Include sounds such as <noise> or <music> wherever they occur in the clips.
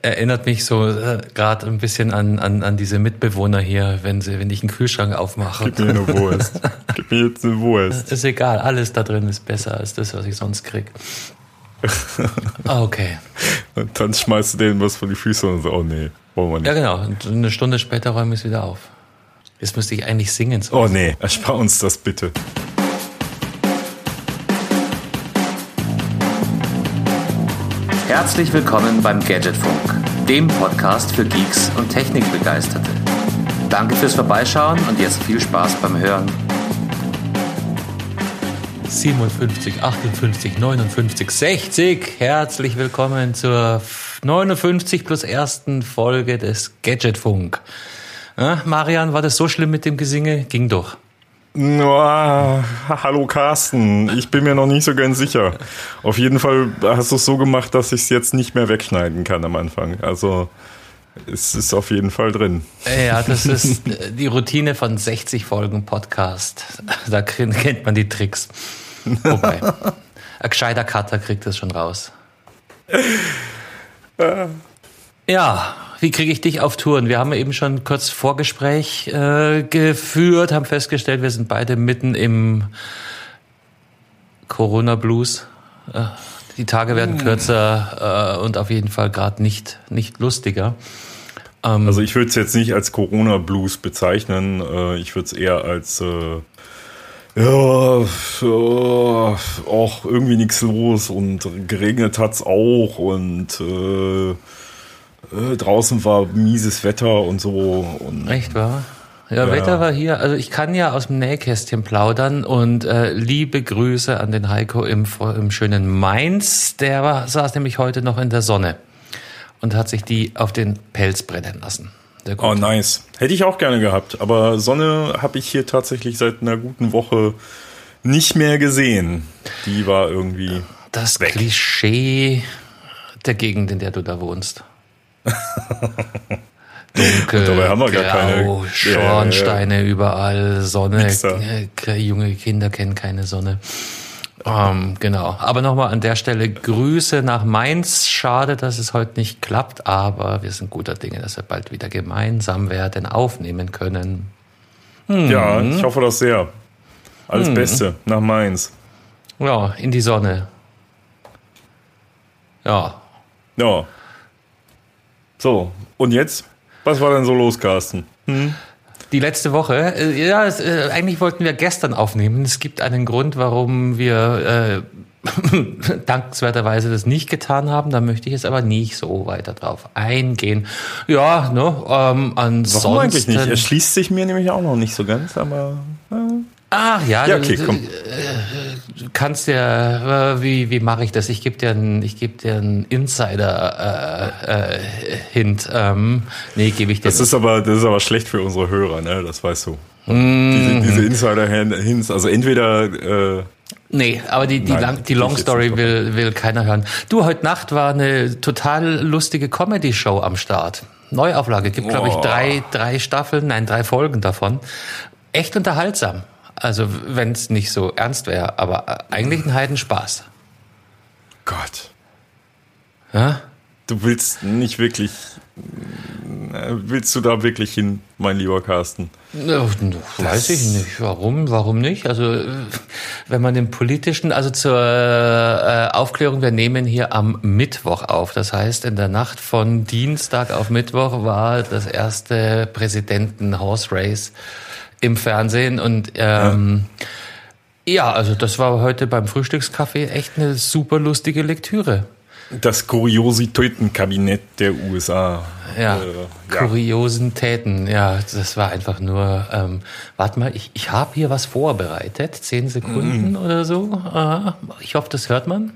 Erinnert mich so äh, gerade ein bisschen an, an, an diese Mitbewohner hier, wenn sie, wenn ich einen Kühlschrank aufmache. Gib mir eine Wurst. <laughs> Gib mir jetzt eine Wurst. Ist egal, alles da drin ist besser als das, was ich sonst krieg. Ah, okay. <laughs> Und dann schmeißt du denen was vor die Füße und so, oh nee, wollen wir nicht. Ja, genau. Und eine Stunde später räume ich es wieder auf. Jetzt müsste ich eigentlich singen. So. Oh nee, erspar uns das bitte. Herzlich willkommen beim Gadgetfunk, dem Podcast für Geeks und Technikbegeisterte. Danke fürs Vorbeischauen und jetzt viel Spaß beim Hören. 57, 58, 59, 60. Herzlich willkommen zur 59 plus ersten Folge des Gadgetfunk. Marian, war das so schlimm mit dem Gesinge? Ging doch. No, hallo Carsten, ich bin mir noch nicht so ganz sicher. Auf jeden Fall hast du es so gemacht, dass ich es jetzt nicht mehr wegschneiden kann am Anfang. Also es ist auf jeden Fall drin. Ja, das ist die Routine von 60 Folgen Podcast. Da kennt man die Tricks. Wobei, ein gescheiter Cutter kriegt das schon raus. <laughs> Ja, wie kriege ich dich auf Touren? Wir haben eben schon kurz Vorgespräch äh, geführt, haben festgestellt, wir sind beide mitten im Corona-Blues. Äh, die Tage werden kürzer äh, und auf jeden Fall gerade nicht, nicht lustiger. Ähm, Also ich würde es jetzt nicht als Corona-Blues bezeichnen. Äh, Ich würde es eher als äh, ja, ja, auch irgendwie nichts los und geregnet hat's auch und äh, äh, draußen war mieses Wetter und so. Und Echt wahr? Ja, Ja. Wetter war hier. Also ich kann ja aus dem Nähkästchen plaudern und äh, liebe Grüße an den Heiko im, im schönen Mainz. Der war, saß nämlich heute noch in der Sonne und hat sich die auf den Pelz brennen lassen. Oh, nice. Hätte ich auch gerne gehabt. Aber Sonne habe ich hier tatsächlich seit einer guten Woche nicht mehr gesehen. Die war irgendwie. das weg. Klischee der Gegend, in der du da wohnst. <laughs> Dunkel, Und dabei haben wir gar grau, keine- Ja, Schornsteine überall, Sonne. Junge Kinder kennen keine Sonne. Ähm, genau. Aber nochmal an der Stelle Grüße nach Mainz. Schade, dass es heute nicht klappt, aber wir sind guter Dinge, dass wir bald wieder gemeinsam werden aufnehmen können. Ja, Mhm. ich hoffe das sehr. Alles Beste nach Mainz. Ja, in die Sonne. Ja, Ja. So, und jetzt? Was war denn so los, Carsten? Die letzte Woche, äh, ja, es, äh, eigentlich wollten wir gestern aufnehmen. Es gibt einen Grund, warum wir äh, <laughs> dankenswerterweise das nicht getan haben. Da möchte ich jetzt aber nicht so weiter drauf eingehen. Ja, ne, ähm, ansonsten. Warum eigentlich nicht? Er schließt sich mir nämlich auch noch nicht so ganz, aber. Ach ja, Ja, du- okay, du, komm. du kannst ja, äh, wie, wie mache ich das? Ich gebe dir einen, ich gebe dir einen Insider-Hint. ähm, nee, gebe ich dir Das ist aber, das ist aber schlecht für unsere Hörer, ne? Das weißt du. Mhm. Diese, diese Insider-Hints, also entweder. Äh, Nee, aber die, die, Nein, lang, die Long Story will, will keiner hören. Du, heute Nacht war eine total lustige Comedy-Show am Start. Neuauflage, gibt, glaube ich, drei, drei Staffeln, nein, drei Folgen davon. Echt unterhaltsam. Also, wenn es nicht so ernst wäre, aber äh, eigentlich ein Heidenspaß. Gott. Ja? Du willst nicht wirklich. äh, Willst du da wirklich hin, mein lieber Carsten? Weiß ich nicht. Warum? Warum nicht? Also, wenn man den politischen, also zur äh, Aufklärung, wir nehmen hier am Mittwoch auf. Das heißt, in der Nacht von Dienstag auf Mittwoch war das erste Präsidenten-Horse Race im Fernsehen und ähm, ja. also das war heute beim Frühstückskaffee echt eine super lustige Lektüre. Das Kuriositätenkabinett der USA. Ja, Äh, kuriosen Täten. Ja, das war einfach nur. Ähm, warte mal, ich, ich habe hier was vorbereitet. Zehn Sekunden Mhm. oder so. Aha. Ich hoffe, das hört man.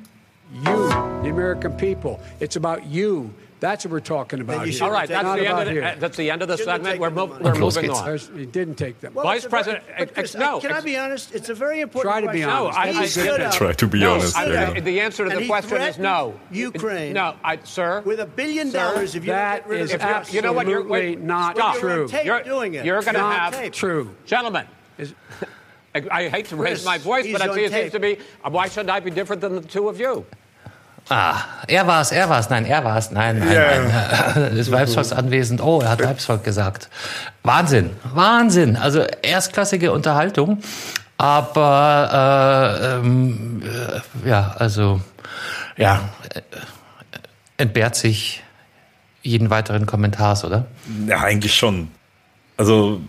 You, the American people. It's about you. That's what we're talking about. here. All right, that's the end about of the, here. uh, that's the end of the Shouldn't segment. We're, taken mov- we're moving on. There's- He didn't take them. Well, Vice President- very- ex- no, Can I be honest? It's a very important Try to be question. honest. No, I- He I- stood I- Try to be No, honest. I- there you I- the answer to and the question is no. Ukraine No, I, sir. with a billion Sir, dollars if you don't get rid is of the you're- know what, you're- absolutely wait, not stop. true. You're on tape You're- doing it. you're gonna It's on have- True. Gentlemen, I, I hate to raise my voice, but I see it seems to be, why should I be different than the two of you? Ah, er war's, er war's, nein, er war's, nein, nein, Ja. nein. <laughs> Das Weibsvolk anwesend. Oh, er hat Weibsvolk gesagt. Wahnsinn, Wahnsinn. Also erstklassige Unterhaltung, aber äh, ähm, äh, ja, also ja, äh, entbehrt sich jeden weiteren Kommentars, oder? Ja, eigentlich schon. Also,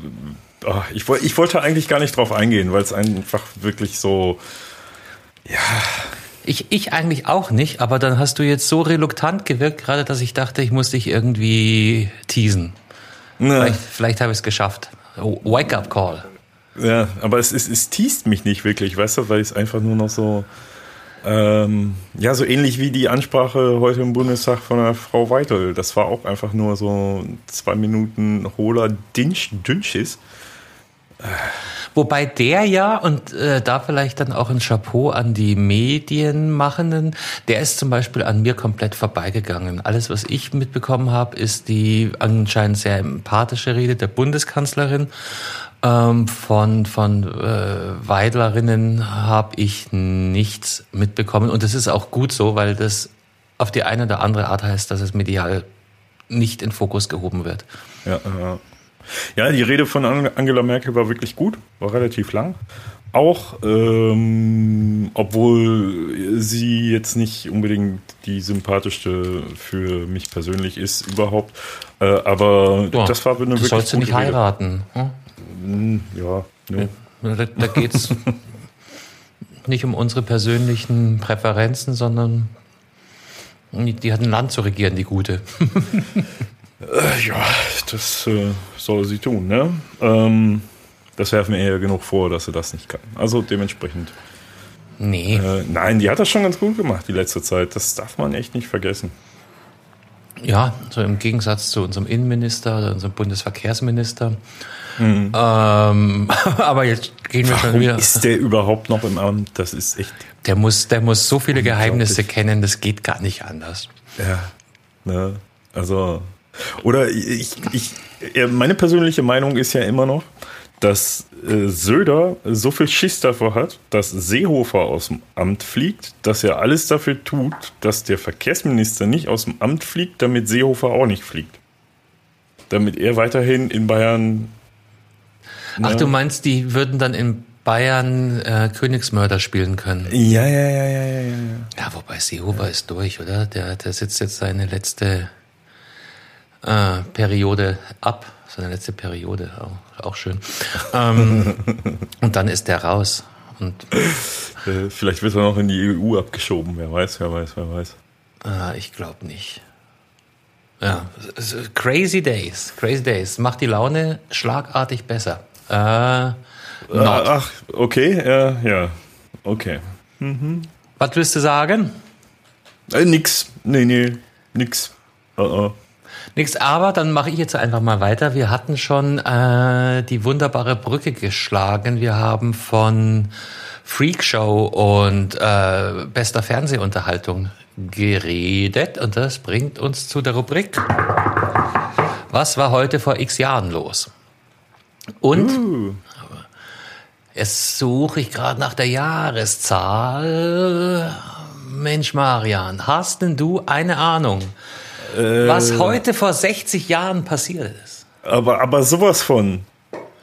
ah, ich, ich wollte eigentlich gar nicht drauf eingehen, weil es einfach wirklich so. Ich, ich eigentlich auch nicht, aber dann hast du jetzt so reluktant gewirkt, gerade dass ich dachte, ich muss dich irgendwie teasen. Ne, Vielleicht, vielleicht habe ich es geschafft. Oh, Wake-up Call. ja, aber es, es, es teast mich nicht wirklich, weißt du, weil es einfach nur noch so. Ähm, ja, so ähnlich wie die Ansprache heute im Bundestag von der Frau Weitel. Das war auch einfach nur so zwei Minuten hohler Dinsch, Dünnschiss. Wobei der ja, und äh, da vielleicht dann auch ein Chapeau an die Medienmachenden, der ist zum Beispiel an mir komplett vorbeigegangen. Alles, was ich mitbekommen habe, ist die anscheinend sehr empathische Rede der Bundeskanzlerin. Ähm, von von äh, Weidlerinnen habe ich nichts mitbekommen. Und das ist auch gut so, weil das auf die eine oder andere Art heißt, dass es medial nicht in Fokus gehoben wird. Ja, ja. Ja, die Rede von Ang- Angela Merkel war wirklich gut, war relativ lang. Auch, ähm, obwohl sie jetzt nicht unbedingt die sympathischste für mich persönlich ist überhaupt. Äh, aber Ja, das war eine das wirklich sollst du gute nicht Rede. heiraten. Hm? Ja, ne. Da, da geht's <laughs> nicht um unsere persönlichen Präferenzen, sondern die die hat ein Land zu regieren, die gute. <laughs> Äh, ja, das äh, soll sie tun, ne? Ähm, das werfen wir ihr genug vor, dass sie das nicht kann. Also dementsprechend. Nee. Äh, nein, die hat das schon ganz gut gemacht die letzte Zeit. Das darf man echt nicht vergessen. Ja, so im Gegensatz zu unserem Innenminister oder unserem Bundesverkehrsminister. Mhm. Ähm, <laughs> aber jetzt gehen wir schon Warum wieder. ist der überhaupt noch im Amt? Das ist echt. Der muss, der muss so viele Geheimnisse kennen, das geht gar nicht anders. Ja. Ne? Also. Oder ich, ich, ja, meine persönliche Meinung ist ja immer noch, dass äh, Söder so viel Schiss davor hat, dass Seehofer aus dem Amt fliegt, dass er alles dafür tut, dass der Verkehrsminister nicht aus dem Amt fliegt, damit Seehofer auch nicht fliegt. Damit er weiterhin in Bayern. Ach, ne? du meinst, die würden dann in Bayern äh, Königsmörder spielen können? Ja, ja, ja, ja, ja, ja. Ja, wobei Seehofer ist durch, oder? Der, der sitzt jetzt seine letzte äh, Periode ab. Seine letzte Periode, auch, auch schön. ähm, <laughs> und dann ist der raus. Und Äh, vielleicht wird er noch in die EU abgeschoben. Wer weiß, wer weiß, wer weiß. äh, ich glaube nicht. Ja, crazy days, crazy days. Macht die Laune schlagartig besser. Äh, not. Ach, okay, ja, ja. Okay. Was willst du sagen? Äh, nix. Nee, nee. Nix. Uh -uh. Nix, aber dann mache ich jetzt einfach mal weiter. Wir hatten schon äh, die wunderbare Brücke geschlagen. Wir haben von Freakshow und äh, bester Fernsehunterhaltung geredet und das bringt uns zu der Rubrik Was war heute vor x Jahren los? Und jetzt suche ich gerade nach der Jahreszahl. Mensch, Marian, hast denn du eine Ahnung? Was heute vor 60 Jahren passiert ist. Aber, aber sowas von.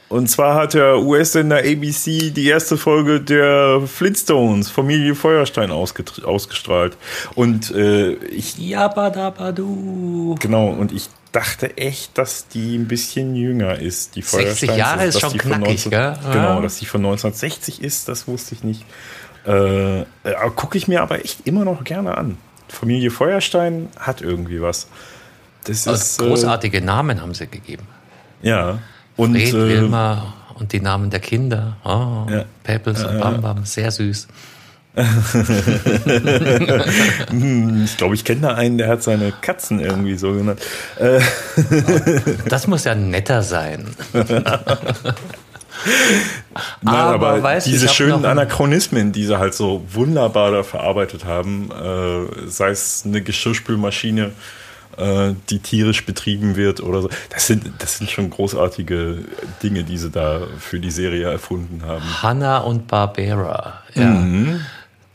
Und zwar hat der US-Sender ABC die erste Folge der Flintstones, Familie Feuerstein, ausgestrahlt. Und äh, ich, Yabadabadu. genau, und ich dachte echt, dass die ein bisschen jünger ist, die 60 Feuersteins. Jahre ist dass schon knackig, 19 gell? Genau, dass die von 1960 ist, das wusste ich nicht. Äh, äh, Gucke ich mir aber echt immer noch gerne an. Familie Feuerstein hat irgendwie was. Das Also ist äh, großartige Namen haben sie gegeben. Ja. Und Fred, äh, Wilma und die Namen der Kinder. Oh, Ja. Peppels und Bam Bam, sehr süß. ich glaube, ich kenne da einen, der hat seine Katzen irgendwie so genannt. Äh, Das muss ja netter sein. <laughs> nein, Aber aber, weißt diese schönen Anachronismen, die sie halt so wunderbar da verarbeitet haben, äh, sei es eine Geschirrspülmaschine, äh, die tierisch betrieben wird oder so, das sind, das sind schon großartige Dinge, die sie da für die Serie erfunden haben. Hanna und Barbera. Ja. Mhm.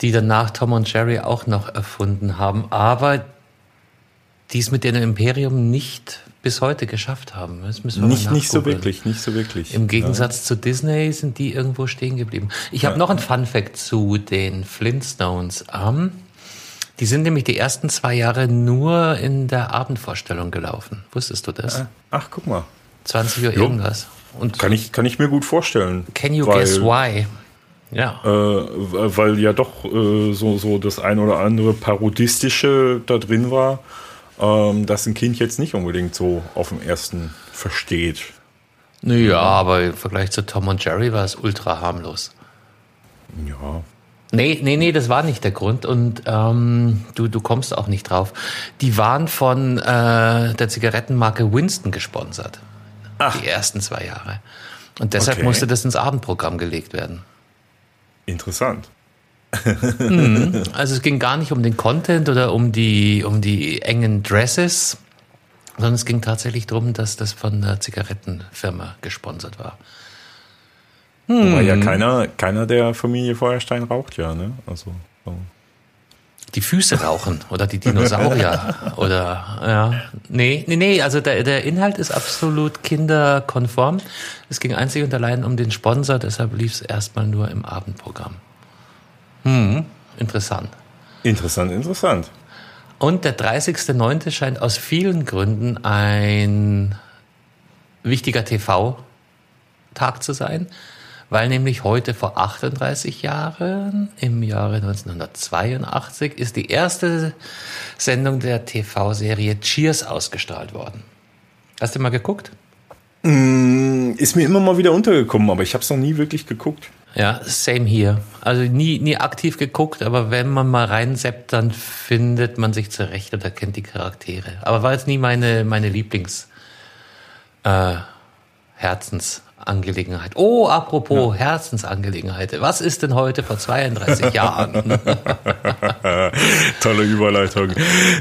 die danach Tom und Jerry auch noch erfunden haben, aber die es mit dem Imperium nicht bis heute geschafft haben. Das müssen wir Nicht, mal nicht so wirklich, nicht so wirklich. Im Gegensatz zu Disney sind die irgendwo stehen geblieben. Ich habe noch ein Fun Fact zu den Flintstones. Ähm, die sind nämlich die ersten zwei Jahre nur in der Abendvorstellung gelaufen. Wusstest du das? Ja. Ach, guck mal. 20 Uhr Jo. irgendwas. Und Kann ich, kann ich mir gut vorstellen. can you weil, guess why? Ja. Äh, weil ja doch äh, so, so das ein oder andere Parodistische da drin war, ähm, das ein Kind jetzt nicht unbedingt so auf dem ersten versteht. Naja, aber im Vergleich zu Tom und Jerry war es ultra harmlos. Ja. Nee, nee, nee, das war nicht der Grund und ähm, du, du kommst auch nicht drauf. Die waren von äh, der Zigarettenmarke Winston gesponsert. Die ersten zwei Jahre. Und deshalb Okay. musste das ins Abendprogramm gelegt werden. Interessant. <laughs> Also es ging gar nicht um den Content oder um die, um die engen Dresses, sondern es ging tatsächlich darum, dass das von der Zigarettenfirma gesponsert war. Wobei Hm. ja keiner, keiner der Familie Feuerstein raucht ja, ne? Also. So. Die Füße rauchen oder die Dinosaurier <laughs> oder ja. Nee, nee, nee, also der, der Inhalt ist absolut kinderkonform. Es ging einzig und allein um den Sponsor, deshalb lief es erstmal nur im Abendprogramm. Hm, interessant. Interessant, interessant. Und der 30.09. scheint aus vielen Gründen ein wichtiger TV-Tag zu sein, weil nämlich heute vor 38 Jahren, im Jahre 1982, ist die erste Sendung der TV-Serie Cheers ausgestrahlt worden. Hast du mal geguckt? Ist mir immer mal wieder untergekommen, aber ich habe es noch nie wirklich geguckt. Ja, same hier. Also nie, nie aktiv geguckt, aber wenn man mal reinseppt, dann findet man sich zurecht oder kennt die Charaktere. Aber war jetzt nie meine, meine Lieblings äh, Herzensangelegenheit. Oh, apropos Herzensangelegenheit. Was ist denn heute vor 32 <laughs> Jahren? <laughs> Tolle Überleitung.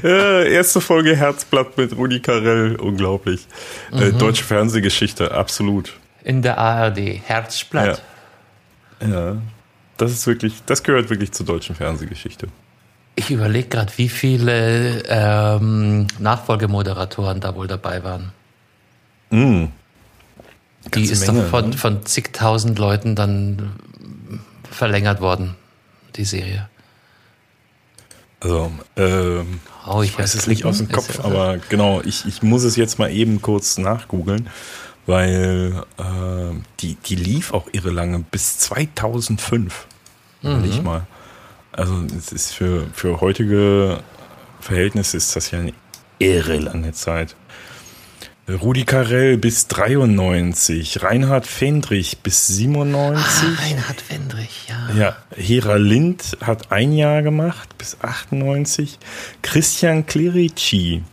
Äh, erste Folge Herzblatt mit Rudi Carell, unglaublich. Äh, deutsche Fernsehgeschichte, absolut. In der ARD. Herzblatt. Ja. Das ist wirklich, das gehört wirklich zur deutschen Fernsehgeschichte. Ich überlege gerade, wie viele ähm, Nachfolgemoderatoren da wohl dabei waren. Mm. Die ist Menge, doch von, ne? von zigtausend Leuten dann verlängert worden, die Serie. Also, ähm, Oh, ich ich weiß es nicht aus dem. Kopf, ja- aber genau, ich, ich muss es jetzt mal eben kurz nachgoogeln, weil äh, die, die lief auch irre lange, bis 2005. Überleg mal. Also es ist für, für heutige Verhältnisse ist das ja eine irre lange Zeit. Rudi Carell bis 93, Reinhard Fendrich bis 97. Ah, Reinhard Wendrich, ja. Ja, Hera Lind hat ein Jahr gemacht, bis 98. Christian Clerici,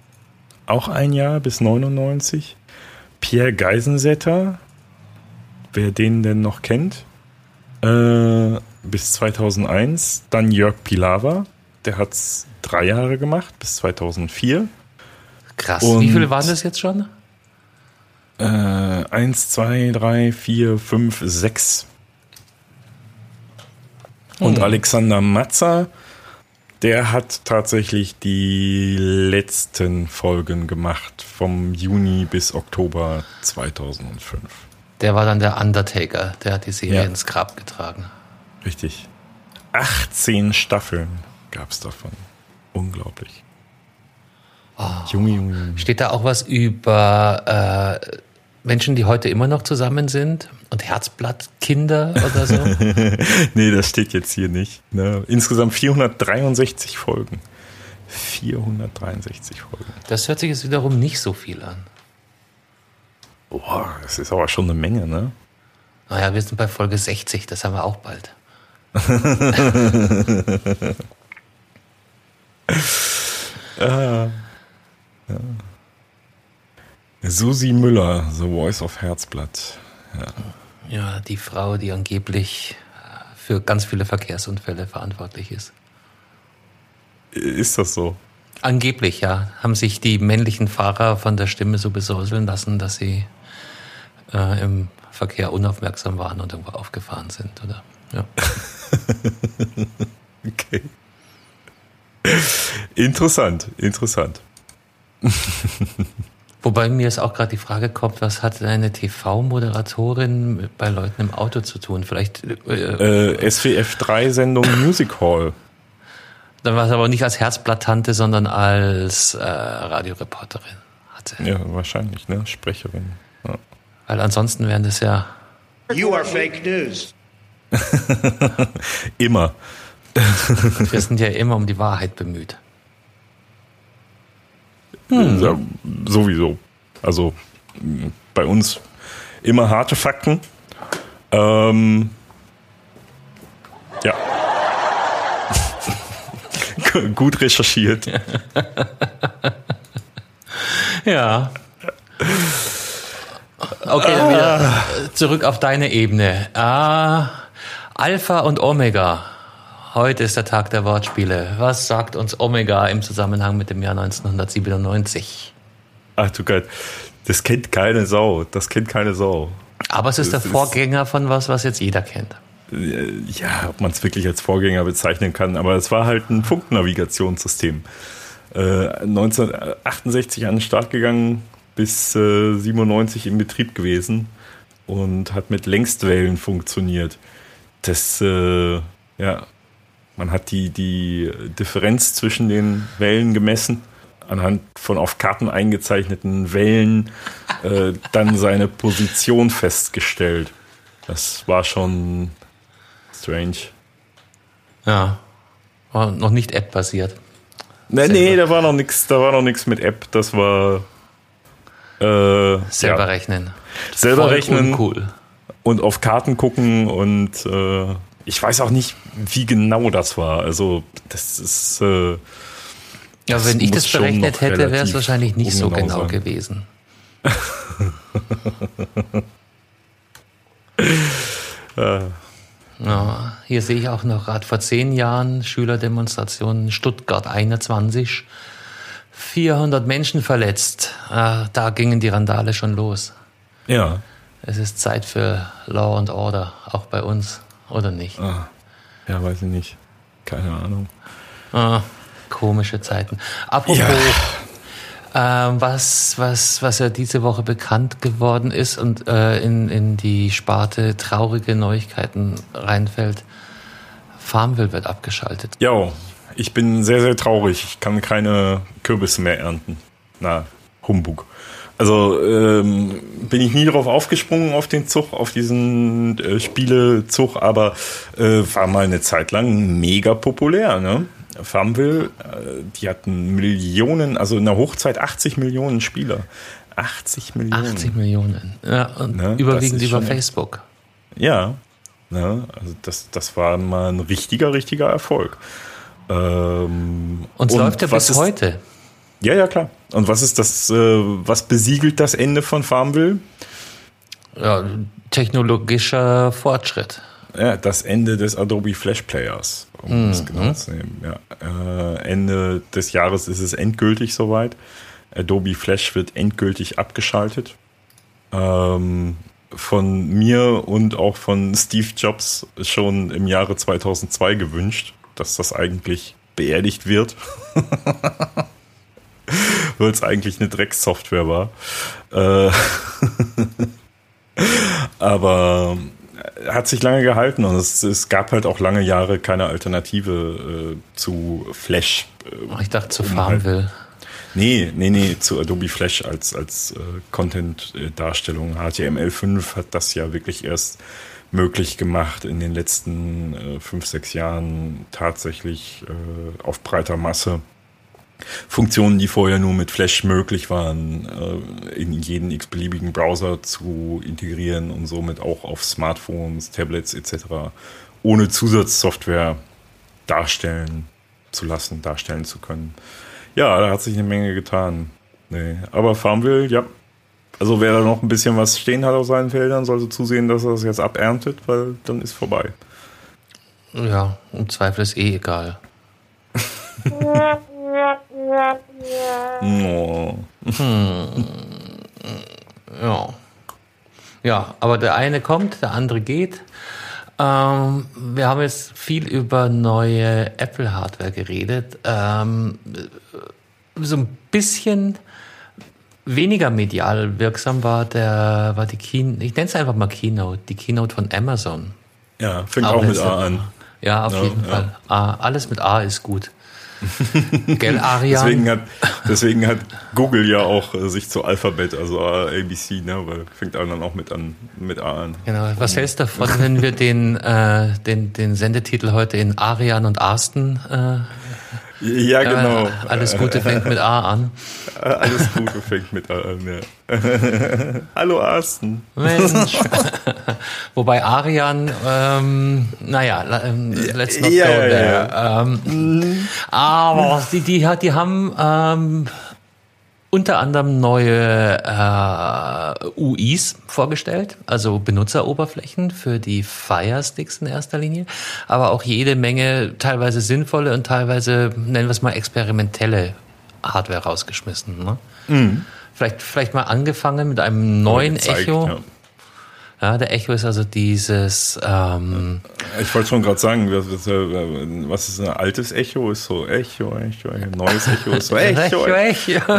auch ein Jahr, bis 99. Pierre Geisensetter, wer den denn noch kennt, äh, bis 2001. Dann Jörg Pilawa, der hat's drei Jahre gemacht, bis 2004. Krass. Und- Wie viele waren das jetzt schon? Äh, eins, zwei, drei, vier, fünf, sechs. Und Alexander Matzer, der hat tatsächlich die letzten Folgen gemacht, vom Juni bis Oktober 2005. Der war dann der Undertaker. Der hat die Serie Ja. ins Grab getragen. Richtig. 18 Staffeln gab es davon. Unglaublich. Junge, Junge, Junge. Steht da auch was über äh, Menschen, die heute immer noch zusammen sind? Und Herzblattkinder oder so? <laughs> Nee, das steht jetzt hier nicht. Ne? Insgesamt 463 Folgen. 463 Folgen. Das hört sich jetzt wiederum nicht so viel an. Boah, das ist aber schon eine Menge, ne? Naja, wir sind bei Folge 60, das haben wir auch bald. <laughs> Susi Müller, The Voice of Herzblatt. Ja, die Frau, die angeblich äh, für ganz viele Verkehrsunfälle verantwortlich ist. Ist das so? Angeblich, ja. Haben sich die männlichen Fahrer von der Stimme so besäuseln lassen, dass sie äh, im Verkehr unaufmerksam waren und irgendwo aufgefahren sind, oder? Ja. <laughs> Okay. Interessant, interessant. <laughs> Wobei mir jetzt auch gerade die Frage kommt, was hat eine TV-Moderatorin bei Leuten im Auto zu tun? Vielleicht, äh, Äh, SWF3-Sendung Music Hall. dann war es aber nicht als Herzblatttante, sondern als äh, Radioreporterin hatte. Ja, wahrscheinlich, ne? Sprecherin. Ja. Weil ansonsten wären das ja, You are fake news. <laughs> Immer. wir sind ja immer um die Wahrheit bemüht. Ja, sowieso. Also mh, bei uns immer harte Fakten. Ähm, ja. <laughs> Gut recherchiert. <laughs> Ja. Okay, wieder zurück auf deine Ebene. Ah, Alpha und Omega. Heute ist der Tag der Wortspiele. Was sagt uns Omega im Zusammenhang mit dem Jahr 1997? Ach du Gott. Das kennt keine Sau. Das kennt keine Sau. Aber es ist der Das ist- Vorgänger von was, was jetzt jeder kennt. Äh, Ja, ob man es wirklich als Vorgänger bezeichnen kann, aber es war halt ein Funknavigationssystem. Äh, 1968 an den Start gegangen, bis äh, 97 in Betrieb gewesen und hat mit Längstwellen funktioniert. Das, äh, ja, man hat die, die Differenz zwischen den Wellen gemessen, anhand von auf Karten eingezeichneten Wellen äh, dann seine Position festgestellt. Das war schon strange. Ja. War noch nicht App-basiert. Nee, Selber. nee, da war noch nichts, da war noch nichts mit App, das war äh, Selber ja, rechnen. selber Voll rechnen Uncool. und auf Karten gucken und äh, ich weiß auch nicht, wie genau das war. Also das ist äh, Ja, wenn ich das berechnet hätte, wäre es wahrscheinlich nicht so genau sein. gewesen. <laughs> Ja, hier sehe ich auch noch gerade vor zehn Jahren Schülerdemonstrationen Stuttgart 21. 400 Menschen verletzt. Ah, da gingen die Randale schon los. ja, Es ist Zeit für Law and Order, auch bei uns, oder nicht? ja, weiß ich nicht, keine Ahnung. Ah, komische Zeiten. Apropos, ähm, was, was, was ja diese Woche bekannt geworden ist und äh, in, in die Sparte traurige Neuigkeiten reinfällt, Farmville wird abgeschaltet. Ja, ich bin sehr, sehr traurig. Ich kann keine Kürbisse mehr ernten. Na, Humbug. Also ähm, bin ich nie darauf aufgesprungen auf den Zug, auf diesen äh, Spielezug, aber äh, war mal eine Zeit lang mega populär. Ne? Farmville, äh, die hatten Millionen, also in der Hochzeit 80 Millionen Spieler. 80 Millionen. 80 Millionen. Ja, und Ne, überwiegend über Facebook. Ja, ne? also das, das war mal ein richtiger, richtiger Erfolg. Ähm, Und es läuft ja was bis ist- heute. Ja, ja, klar. Und was ist das, äh, was besiegelt das Ende von Farmville? Ja, technologischer Fortschritt. Ja, das Ende des Adobe Flash Players, um das genau zu nehmen. Ja. Äh, Ende des Jahres ist es endgültig soweit. Adobe Flash wird endgültig abgeschaltet. Ähm, von mir und auch von Steve Jobs schon im Jahre 2002 gewünscht, dass das eigentlich beerdigt wird. <laughs> <laughs> Weil es eigentlich eine Dreckssoftware war. Äh, <laughs> aber hat sich lange gehalten und es, es gab halt auch lange Jahre keine Alternative äh, zu Flash. Äh, Ich dachte zu um halt- Farmville. Nee, nee, nee, zu Adobe Flash als, als äh, Content-Darstellung. HTML5 hat das ja wirklich erst möglich gemacht in den letzten äh, fünf, sechs Jahren tatsächlich äh, auf breiter Masse. Funktionen, die vorher nur mit Flash möglich waren, äh, in jeden x-beliebigen Browser zu integrieren und somit auch auf Smartphones, Tablets etc. ohne Zusatzsoftware darstellen zu lassen, darstellen zu können. Ja, da hat sich eine Menge getan. Nee. Aber Farmville, ja. Also wer da noch ein bisschen was stehen hat auf seinen Feldern, sollte zusehen, dass er das jetzt aberntet, weil dann ist vorbei. Ja, im Zweifel ist eh egal. <laughs> Oh. Ja. Ja, aber der eine kommt, der andere geht. Ähm, wir haben jetzt viel über neue Apple-Hardware geredet. Ähm, so ein bisschen weniger medial wirksam war der war die Keynote, ich nenne es einfach mal Keynote, die Keynote von Amazon. Ja, fängt auch, mit letzte A an. Ja, auf Ja, jeden ja. Fall. A, alles mit A ist gut. <laughs> Gell, Arian? Deswegen hat, deswegen hat Google ja auch äh, sich zu Alphabet, also äh, ABC, ne, weil fängt dann auch mit an mit A an. Genau. Was hältst du davon, wenn wir den, äh, den, den Sendetitel heute in Arian und Arsten äh, Ja, genau. äh, Alles Gute fängt mit A an. Äh, <laughs> Alles Gute fängt mit A an. Ja. <laughs> Hallo Arsten. Mensch. <laughs> Wobei Arian, ähm, naja, ähm, let's not Ja, go ja, there. Ähm, aber die, die, die haben ähm, unter anderem neue äh, UIs vorgestellt, also Benutzeroberflächen für die Fire Sticks in erster Linie, aber auch jede Menge teilweise sinnvolle und teilweise, nennen wir es mal, experimentelle Hardware rausgeschmissen. Ne? Vielleicht, vielleicht mal angefangen mit einem neuen Gezeigt, Echo. ja. Ja, der Echo ist also dieses, ähm, Ich wollte schon gerade sagen, was, äh, ist ein altes Echo? Ist so Echo, Echo, Echo. Neues Echo ist so <laughs> Echo. Echo, Echo.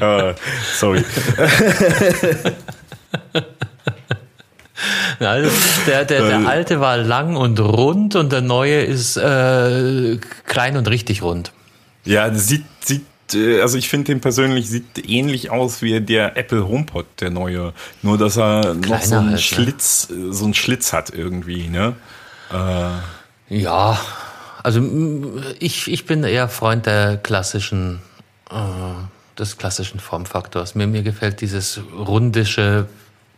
<laughs> Ah, sorry. <laughs> Also der, der, der alte war lang und rund und der neue ist äh, klein und richtig rund. Ja, das sieht, sieht, äh, also ich finde den persönlich sieht ähnlich aus wie der Apple HomePod, der neue. Nur, dass er noch Kleiner so einen halt, ne? Schlitz, äh, so einen Schlitz hat irgendwie, ne? Ja, also ich, ich bin eher Freund der klassischen, äh, des klassischen Formfaktors. Mir, mir gefällt dieses rundische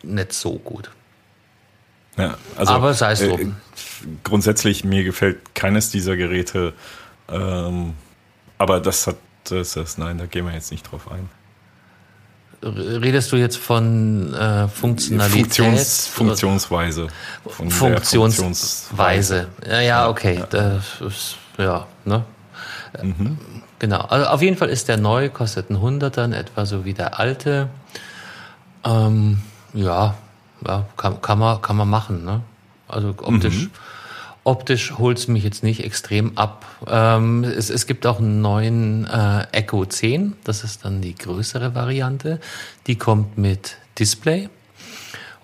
nicht so gut. Ja, also, Aber sei es äh, drum. grundsätzlich, mir gefällt keines dieser Geräte. Ähm, aber das hat, das, das, nein, da gehen wir jetzt nicht drauf ein. Redest du jetzt von äh, Funktionalität? Funktions, Funktionsweise. Von der Funktionsweise. Ja, ja, okay. Das ist, ja, ne? Mhm. Genau. Also auf jeden Fall ist der neu, kostet ein Hunderter, in etwa so wie der alte. Ähm, ja, ja kann, kann, man, kann man machen, ne? Also optisch, Mhm. Optisch holt's mich jetzt nicht extrem ab. Ähm, es, es gibt auch einen neuen äh, Echo 10, das ist dann die größere Variante. Die kommt mit Display.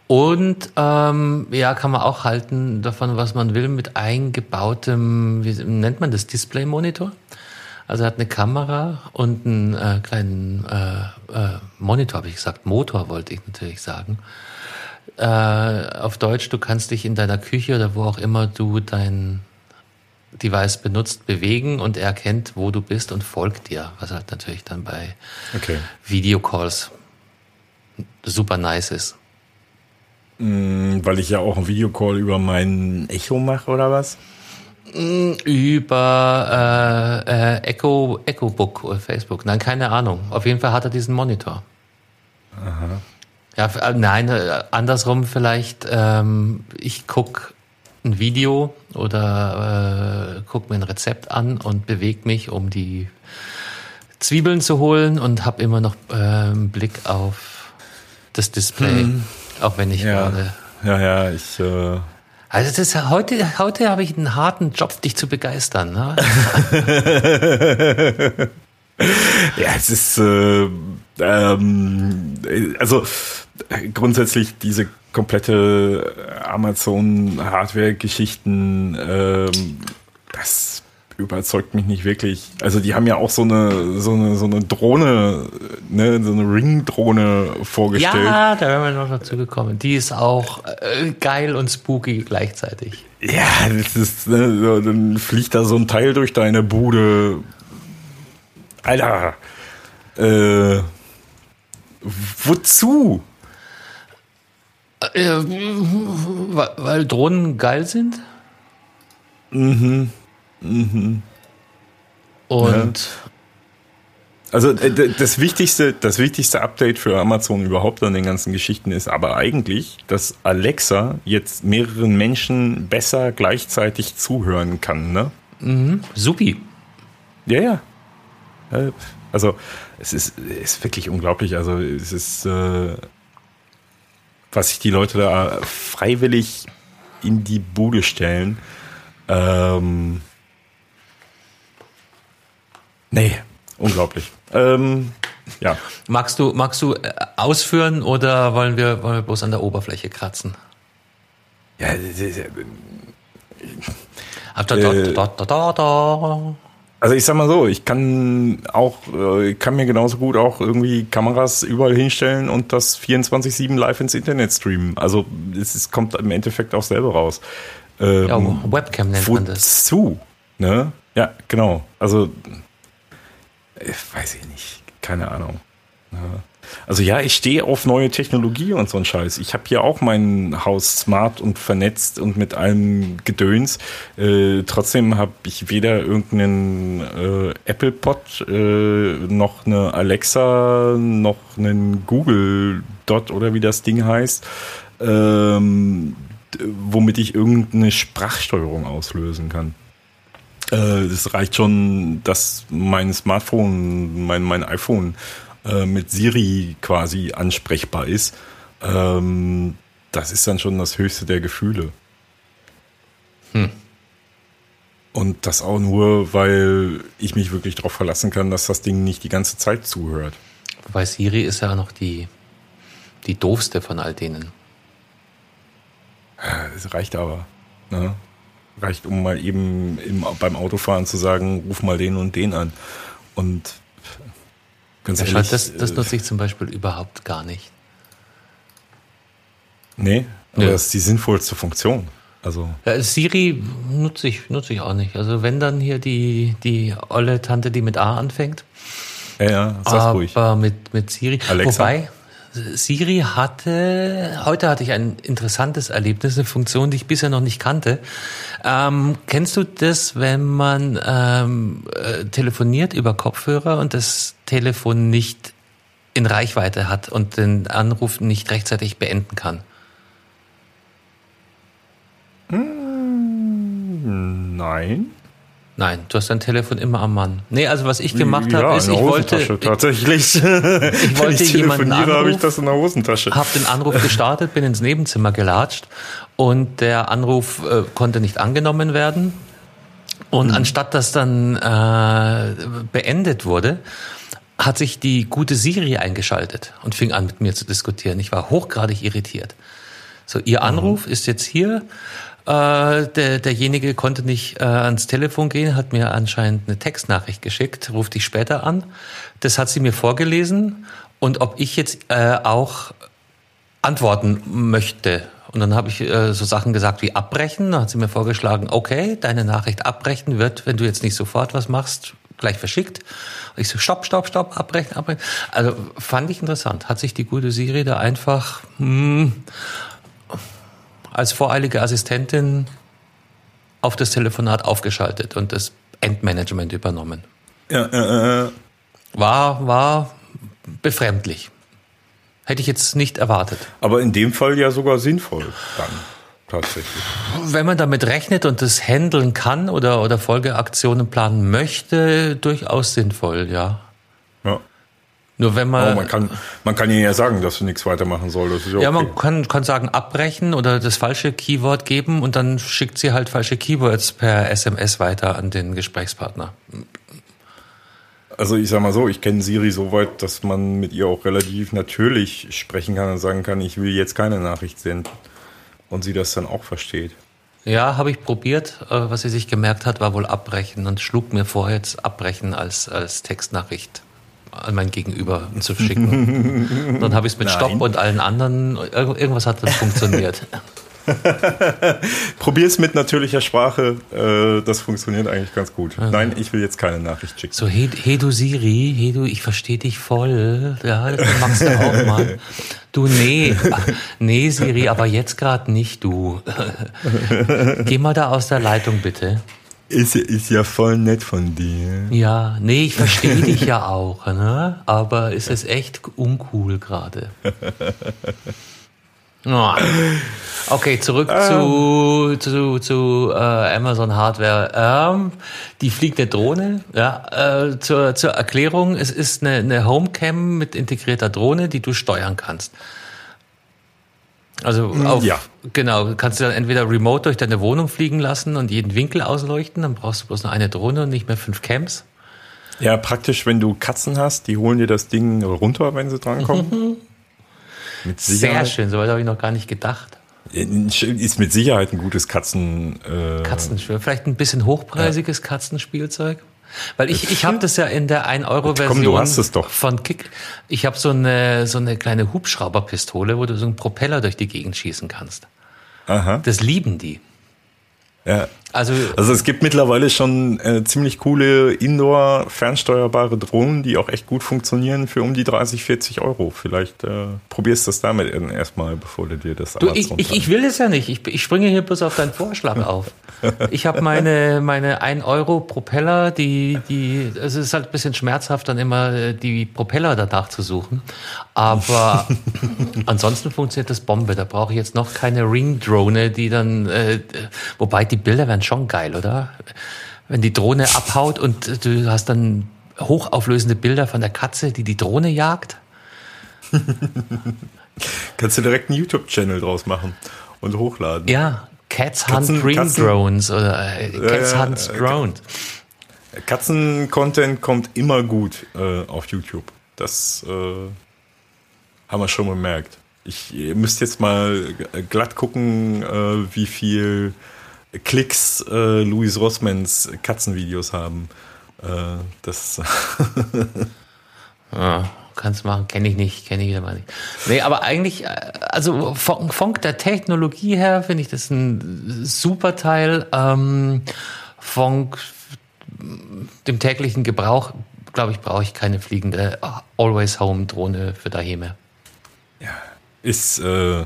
Und ähm, ja, kann man auch halten davon, was man will, mit eingebautem, wie nennt man das, Display-Monitor? Also hat eine Kamera und einen äh, kleinen äh, äh, Monitor, habe ich gesagt. Motor wollte ich natürlich sagen. Äh, auf Deutsch, du kannst dich in deiner Küche oder wo auch immer du dein Device benutzt, bewegen und er erkennt, wo du bist und folgt dir, was halt natürlich dann bei Okay. Videocalls super nice ist. Mm, Weil ich ja auch einen Videocall über mein Echo mache oder was? Über äh, äh, Echo, Echo Book oder Facebook. Nein, keine Ahnung. Auf jeden Fall hat er diesen Monitor. Ja, äh, nein, äh, andersrum vielleicht. Ähm, ich guck ein Video oder äh, guck mir ein Rezept an und bewege mich, um die Zwiebeln zu holen und habe immer noch äh, einen Blick auf das Display, auch wenn ich Ja. gerade Ja, ja, ich. Äh, also das ist, heute, heute habe ich einen harten Job, dich zu begeistern. Ne? <laughs> Ja, es ist äh, ähm, also grundsätzlich diese komplette Amazon-Hardware-Geschichten, ähm, das überzeugt mich nicht wirklich. Also die haben ja auch so eine so eine so eine Drohne, ne, so eine Ring-Drohne vorgestellt. Ja, da wären wir noch dazu gekommen. Die ist auch äh, geil und spooky gleichzeitig. Ja, das ist, ne, so, dann fliegt da so ein Teil durch deine Bude. Alter. Äh, wozu? Äh, weil, Drohnen geil sind? Mhm. Und Also äh, das wichtigste, das wichtigste Update für Amazon überhaupt an den ganzen Geschichten ist aber eigentlich, dass Alexa jetzt mehreren Menschen besser gleichzeitig zuhören kann, ne? supi. Ja, ja. Äh, Also es ist, ist wirklich unglaublich. Also es ist äh, was sich die Leute da freiwillig in die Bude stellen. Ähm, nee, unglaublich. Ähm, ja. Magst du, magst du äh, ausführen oder wollen wir, wollen wir bloß an der Oberfläche kratzen? Ja, das ist- Ah, da, da, Äh, da, da, da, da. Also ich sag mal so, ich kann auch, äh, kann mir genauso gut auch irgendwie Kameras überall hinstellen und das 24-7 live ins Internet streamen. Also es, es kommt im Endeffekt auch selber raus. Ähm, Ja, Webcam nennt man das. Wozu? Ne? Ja, genau. Also äh, weiß ich nicht. Keine Ahnung. Ja. Also ja, ich stehe auf neue Technologie und so ein Scheiß. Ich habe hier auch mein Haus smart und vernetzt und mit allem Gedöns. Äh, trotzdem habe ich weder irgendeinen äh, Apple Pod äh, noch eine Alexa noch einen Google Dot oder wie das Ding heißt, ähm, womit ich irgendeine Sprachsteuerung auslösen kann. Äh, Es reicht schon, dass mein Smartphone, mein, mein iPhone äh, mit Siri quasi ansprechbar ist. Ähm, das ist dann schon das höchste der Gefühle. Und das auch nur, weil ich mich wirklich darauf verlassen kann, dass das Ding nicht die ganze Zeit zuhört. Wobei Siri ist ja noch die, die doofste von all denen. Es reicht aber. Ne? Reicht, um mal eben im, beim Autofahren zu sagen, ruf mal den und den an. Und ganz Ja, ehrlich, das, das äh, nutze ich zum Beispiel überhaupt gar nicht. Nee, aber Nö. das ist die sinnvollste Funktion. Also, Ja, Siri nutze ich, nutze ich auch nicht. Also wenn dann hier die, die olle Tante, die mit A anfängt. ja, ja, sag's ruhig. Aber mit, mit Siri. Alexa. Wobei, Siri hatte, heute hatte ich ein interessantes Erlebnis, eine Funktion, die ich bisher noch nicht kannte. Ähm, kennst du das, wenn man ähm, äh, telefoniert über Kopfhörer und das Telefon nicht in Reichweite hat und den Anruf nicht rechtzeitig beenden kann? Nein. Nein, du hast dein Telefon immer am Mann. Nee, also was ich gemacht habe, ist, in ich der wollte, ich, tatsächlich. <laughs> ich Wenn wollte ich jemanden telefoniere, habe ich das in der Hosentasche. habe den Anruf <laughs> gestartet, bin ins Nebenzimmer gelatscht und der Anruf äh, konnte nicht angenommen werden. Und anstatt dass dann äh, beendet wurde, hat sich die gute Siri eingeschaltet und fing an mit mir zu diskutieren. Ich war hochgradig irritiert. So, Ihr Anruf ist jetzt hier. Äh, der, derjenige konnte nicht äh, ans Telefon gehen, hat mir anscheinend eine Textnachricht geschickt, ruft dich später an. Das hat sie mir vorgelesen und ob ich jetzt äh, auch antworten möchte. Und dann habe ich äh, so Sachen gesagt wie abbrechen. Dann hat sie mir vorgeschlagen, okay, deine Nachricht abbrechen wird, wenn du jetzt nicht sofort was machst, gleich verschickt. Und ich so, stopp, stopp, stopp, abbrechen, abbrechen. Also fand ich interessant. Hat sich die gute Siri da einfach hm, als voreilige Assistentin auf das Telefonat aufgeschaltet und das Endmanagement übernommen. Ja, äh, äh, War, war befremdlich. Hätte ich jetzt nicht erwartet. aber in dem Fall ja sogar sinnvoll dann tatsächlich. Wenn man damit rechnet und das handeln kann oder, oder Folgeaktionen planen möchte, durchaus sinnvoll, ja. Ja. Nur wenn man, man kann, man kann ihnen ja sagen, dass du nichts weitermachen soll. Das ist ja, ja, okay. man kann, kann sagen, abbrechen oder das falsche Keyword geben und dann schickt sie halt falsche Keywords per SMS weiter an den Gesprächspartner. Also ich sag mal so, ich kenne Siri so weit, dass man mit ihr auch relativ natürlich sprechen kann und sagen kann, ich will jetzt keine Nachricht senden. Und sie das dann auch versteht. Ja, habe ich probiert. Äh, Was sie sich gemerkt hat, war wohl abbrechen und schlug mir vor, jetzt abbrechen als, als Textnachricht an mein Gegenüber zu schicken. dann habe ich es mit Nein. Stopp und allen anderen, irg- irgendwas hat dann funktioniert. <laughs> Probier's mit natürlicher Sprache, äh, das funktioniert eigentlich ganz gut. Nein, ich will jetzt keine Nachricht schicken. So, hey, hey du Siri, hey du, ich verstehe dich voll. Ja, das machst du auch mal. Du, nee, <laughs> nee Siri, aber jetzt gerade nicht, du. <laughs> Geh mal da aus der Leitung bitte. Ist, ist ja voll nett von dir. Ja, nee, ich verstehe dich ja auch, ne? Aber es ist echt uncool gerade. Oh. <laughs> Okay, zurück zu, zu, zu äh, Amazon Hardware. Ähm, die fliegt eine Drohne. Ja, äh, zur, zur Erklärung, es ist eine, eine Homecam mit integrierter Drohne, die du steuern kannst. Also auf, ja. genau, kannst du dann entweder remote durch deine Wohnung fliegen lassen und jeden Winkel ausleuchten, dann brauchst du bloß noch eine Drohne und nicht mehr fünf Camps. Ja, praktisch, wenn du Katzen hast, die holen dir das Ding runter, wenn sie drankommen. <laughs> mit Sehr schön, so weit habe ich noch gar nicht gedacht. Ist mit Sicherheit ein gutes Katzen. Äh, Katzenspiel, vielleicht ein bisschen hochpreisiges Katzenspielzeug. Weil ich, ich habe das ja in der 1-Euro-Version Komm, du hast es doch. von Kick. Ich habe so eine, so eine kleine Hubschrauberpistole, wo du so einen Propeller durch die Gegend schießen kannst. Aha. Das lieben die. Ja. Also, Also es gibt mittlerweile schon äh, ziemlich coole Indoor fernsteuerbare Drohnen, die auch echt gut funktionieren für um die 30, 40 Euro. Vielleicht äh, probierst du das damit erstmal, bevor du dir das du, ich, ich, ich will das ja nicht. Ich, ich springe hier bloß auf deinen Vorschlag auf. <laughs> Ich habe meine, meine 1 Euro Propeller, die, die, es ist halt ein bisschen schmerzhaft, dann immer äh, die Propeller danach zu suchen. Aber <laughs> ansonsten funktioniert das Bombe. Da brauche ich jetzt noch keine Ring-Drone, die dann, äh, wobei die Bilder wären schon geil, oder? Wenn die Drohne abhaut und du hast dann hochauflösende Bilder von der Katze, die die Drohne jagt. <laughs> Kannst du direkt einen YouTube-Channel draus machen und hochladen. Ja, Cats Hunt Katzen- Drones oder äh, Cats ja, Hunt äh, Drones. Katzen-Content kommt immer gut äh, auf YouTube. Das äh, haben wir schon bemerkt. Ich ihr müsst jetzt mal glatt gucken, äh, wie viel Klicks äh, Louis Rossmans Katzenvideos haben. Äh, das <laughs> Ja, kannst machen, kenne ich nicht, kenne ich aber nicht. Nee, aber eigentlich, äh, also von, von der Technologie her finde ich das ein super Teil. Ähm, von dem täglichen Gebrauch, glaube ich, brauche ich keine fliegende Always Home Drohne für daheim mehr. ist äh,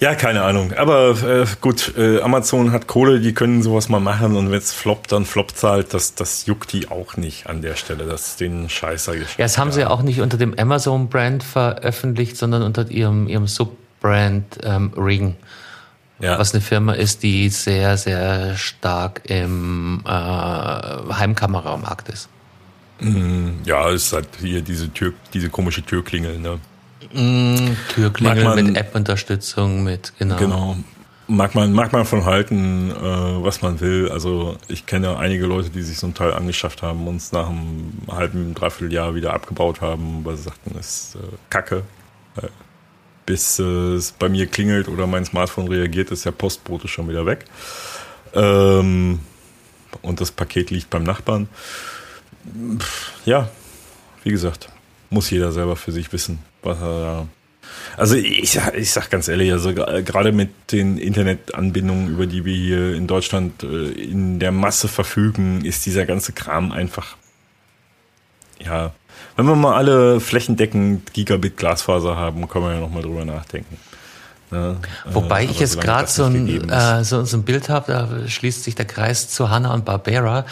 ja keine Ahnung. Aber äh, gut, äh, Amazon hat Kohle, die können sowas mal machen und wenn es floppt, dann floppt halt. Das, das juckt die auch nicht an der Stelle. Das ist den Scheißer Ja, das haben sie ja auch nicht unter dem Amazon-Brand veröffentlicht, sondern unter ihrem, ihrem Subbrand ähm, Ring. Ja. was eine Firma ist, die sehr, sehr stark im äh, Heimkameramarkt ist. Ja, es ist halt hier diese Tür, diese komische Türklingel, ne? Türklingel Mag man- mit App-Unterstützung, mit, genau. Genau. Mag man, mag man von halten, äh, was man will. Also ich kenne einige Leute, die sich so ein Teil angeschafft haben und es nach einem halben, dreiviertel Jahr wieder abgebaut haben, weil sie sagten, es ist äh, Kacke. Äh, bis äh, es bei mir klingelt oder mein Smartphone reagiert, ist der Postbote schon wieder weg. Ähm, und das Paket liegt beim Nachbarn. Ja, wie gesagt, muss jeder selber für sich wissen, was er da also ich, sag- ich sag ganz ehrlich, also gerade mit den Internetanbindungen, über die wir hier in Deutschland äh, in der Masse verfügen, ist dieser ganze Kram einfach, ja, wenn wir mal alle flächendeckend Gigabit Glasfaser haben, können wir ja nochmal drüber nachdenken. Ne? Wobei Äh, ich jetzt gerade so ein, äh, so, so ein Bild habe, da schließt sich der Kreis zu Hannah und Barbera.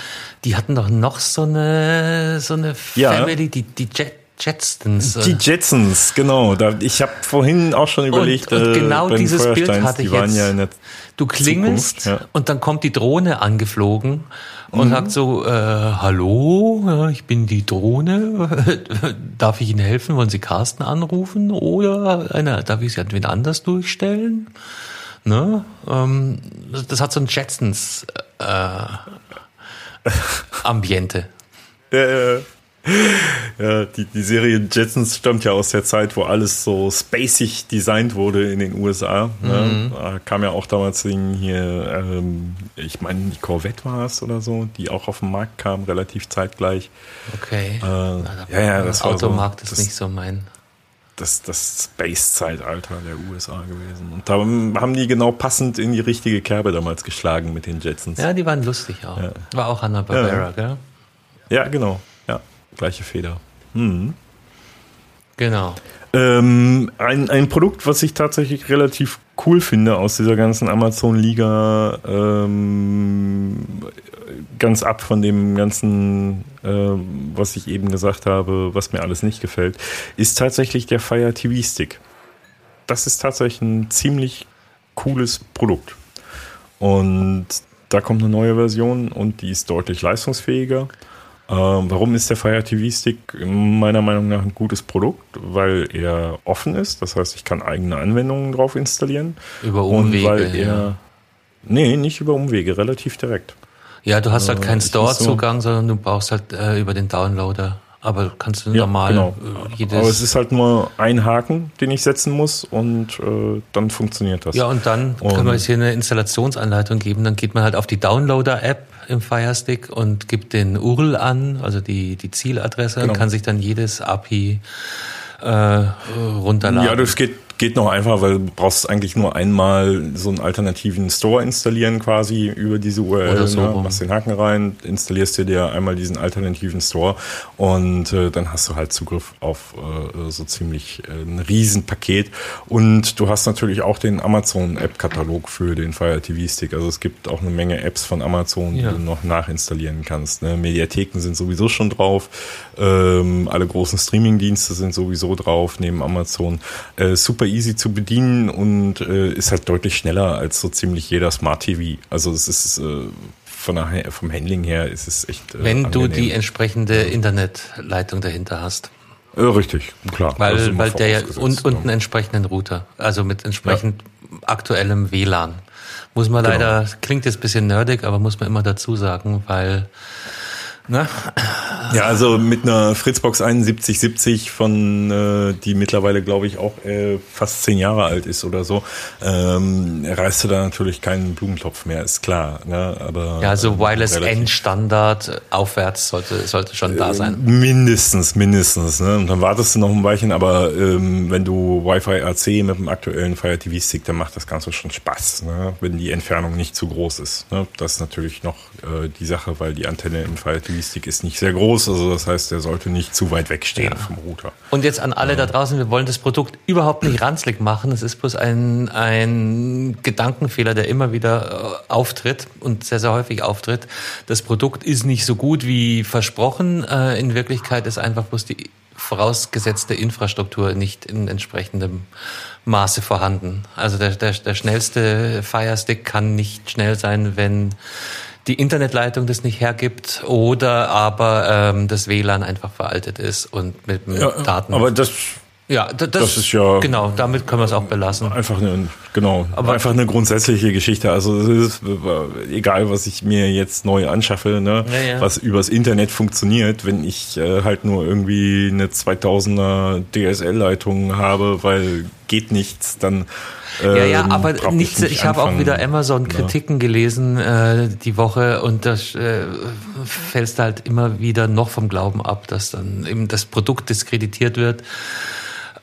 Die hatten doch noch so eine, so eine Ja. Family, die, die Jet, Jetstons. äh, Die Jetsons, genau. Da, ich habe vorhin auch schon überlegt, und äh, genau den dieses Bild hatte ich jetzt. ja Du klingelst Zukunft, ja. und dann kommt die Drohne angeflogen Mhm. und sagt so, äh, hallo, ich bin die Drohne, <laughs> darf ich Ihnen helfen, wollen Sie Carsten anrufen oder einer, darf ich Sie an wen anders durchstellen? Ne? Ähm, das, das hat so ein Jetsons äh, <laughs> Ambiente. Äh, <laughs> ja, die, die Serie Jetsons stammt ja aus der Zeit, wo alles so spacig designt wurde in den USA. Ne? Da kam ja auch damals hier, ähm, ich meine, die Corvette war es oder so, die auch auf den Markt kam, relativ zeitgleich. Okay. Äh, Na, ja, ja, das war so, Automarkt ist nicht so mein. das, das Space-Zeitalter der USA gewesen. Und da haben die genau passend in die richtige Kerbe damals geschlagen mit den Jetsons. Ja, die waren lustig auch. War auch Hanna Barbera, gell? ja genau. Gleiche Feder. Genau. Ähm, ein, ein Produkt, was ich tatsächlich relativ cool finde aus dieser ganzen Amazon-Liga, ähm, ganz ab von dem ganzen, ähm, was ich eben gesagt habe, was mir alles nicht gefällt, ist tatsächlich der Fire TV Stick. Das ist tatsächlich ein ziemlich cooles Produkt. Und da kommt eine neue Version und die ist deutlich leistungsfähiger. Ähm, warum ist der Fire TV Stick meiner Meinung nach ein gutes Produkt? Weil er offen ist, das heißt, ich kann eigene Anwendungen drauf installieren. Über Umwege, Und weil er, ja. nee, nicht über Umwege, relativ direkt. Ja, du hast halt Äh, keinen es ist so- Store-Zugang, sondern du brauchst halt äh, über den Downloader. Aber kannst du Ja, normal genau. äh, jedes. Aber es ist halt nur ein Haken, den ich setzen muss und äh, dann funktioniert das. ja, und dann Und- können wir jetzt hier eine Installationsanleitung geben. Dann geht man halt auf die Downloader-App im Firestick und gibt den URL an, also die, die Zieladresse, Genau. und kann sich dann jedes API äh, runterladen. Ja, das geht, geht noch einfacher, weil du brauchst eigentlich nur einmal so einen alternativen Store installieren quasi über diese URL. Oder so ne? Machst den Haken rein, installierst dir dir einmal diesen alternativen Store und äh, dann hast du halt Zugriff auf äh, so ziemlich äh, ein Riesenpaket. Und du hast natürlich auch den Amazon-App-Katalog für den Fire TV Stick. Also es gibt auch eine Menge Apps von Amazon, Ja. die du noch nachinstallieren kannst. Ne? Mediatheken sind sowieso schon drauf. Ähm, alle großen Streaming-Dienste sind sowieso drauf, neben Amazon. Äh, super easy zu bedienen und äh, ist halt deutlich schneller als so ziemlich jeder Smart TV. Also es ist äh, von der, vom Handling her ist es echt. Äh, Wenn du angenehm. die entsprechende Internetleitung dahinter hast. Äh, richtig, klar. Weil, weil der ja und, und einen ja. entsprechenden Router, also mit entsprechend aktuellem WLAN. Muss man leider, klingt jetzt ein bisschen nerdig, aber muss man immer dazu sagen, weil, ne? Ja, also mit einer Fritzbox 7170 von, äh, die mittlerweile, glaube ich, auch äh, fast zehn Jahre alt ist oder so, ähm, reißt du da natürlich keinen Blumentopf mehr, ist klar. Ne? Aber, Ja, also ähm, Wireless relativ- N-Standard aufwärts sollte, sollte schon da sein. Mindestens, mindestens. Ne? Und dann wartest du noch ein Weilchen, aber ähm, wenn du Wi-Fi AC mit dem aktuellen Fire TV Stick, dann macht das Ganze schon Spaß, ne? wenn die Entfernung nicht zu groß ist. Ne? Das ist natürlich noch äh, die Sache, weil die Antenne im Fire TV Stick ist nicht sehr groß, also das heißt, der sollte nicht zu weit wegstehen vom Router. Und jetzt an alle da draußen, wir wollen das Produkt überhaupt nicht ranzlig machen. Es ist bloß ein, ein Gedankenfehler, der immer wieder äh, auftritt und sehr, sehr häufig auftritt. Das Produkt ist nicht so gut wie versprochen. Äh, in Wirklichkeit ist einfach bloß die vorausgesetzte Infrastruktur nicht in entsprechendem Maße vorhanden. Also der, der, der schnellste Firestick kann nicht schnell sein, wenn die Internetleitung das nicht hergibt oder aber ähm, das WLAN einfach veraltet ist und mit dem Daten. Aber das ja, da- das, das ist ja- genau. Damit können wir es auch belassen. einfach eine, genau, Aber- einfach eine grundsätzliche Geschichte. Also es ist äh, egal, was ich mir jetzt neu anschaffe, ne, Ja, ja. was übers Internet funktioniert, wenn ich äh, halt nur irgendwie eine 2000er DSL-Leitung habe, weil geht nichts, dann Ja, ja, ähm, aber brauch nichts, nicht ich habe auch wieder Amazon-Kritiken gelesen äh, die Woche und das äh, fällst du halt immer wieder noch vom Glauben ab, dass dann eben das Produkt diskreditiert wird.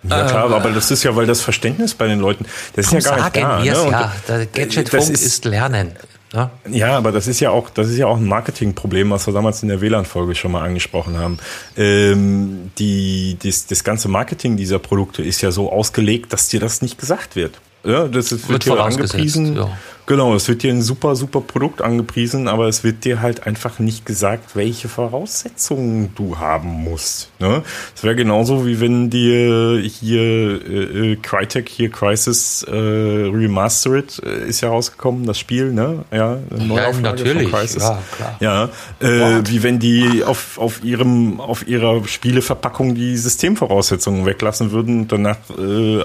Ja klar, aber das ist ja, weil das Verständnis bei den Leuten, das ist ja gar nicht da. ne? ja. Der das Gadgetfunk ist, Lernen. Ne? Ja, aber das ist ja auch, das ist ja auch ein Marketingproblem, was wir damals in der WLAN-Folge schon mal angesprochen haben. Ähm, die, das, das ganze Marketing dieser Produkte ist ja so ausgelegt, dass dir das nicht gesagt wird. Ja, das wird, Wird vorausgesetzt, angepriesen. ja. Genau, es wird dir ein super, super Produkt angepriesen, aber es wird dir halt einfach nicht gesagt, welche Voraussetzungen du haben musst. Ne? Es wäre genauso wie wenn dir hier äh, äh, Crytek hier Crisis äh, Remastered äh, ist ja rausgekommen, das Spiel, ne? Ja, Neuauflage natürlich. von Crysis. Ja, klar. Ja, äh, wie wenn die auf, auf ihrem auf ihrer Spieleverpackung die Systemvoraussetzungen weglassen würden und danach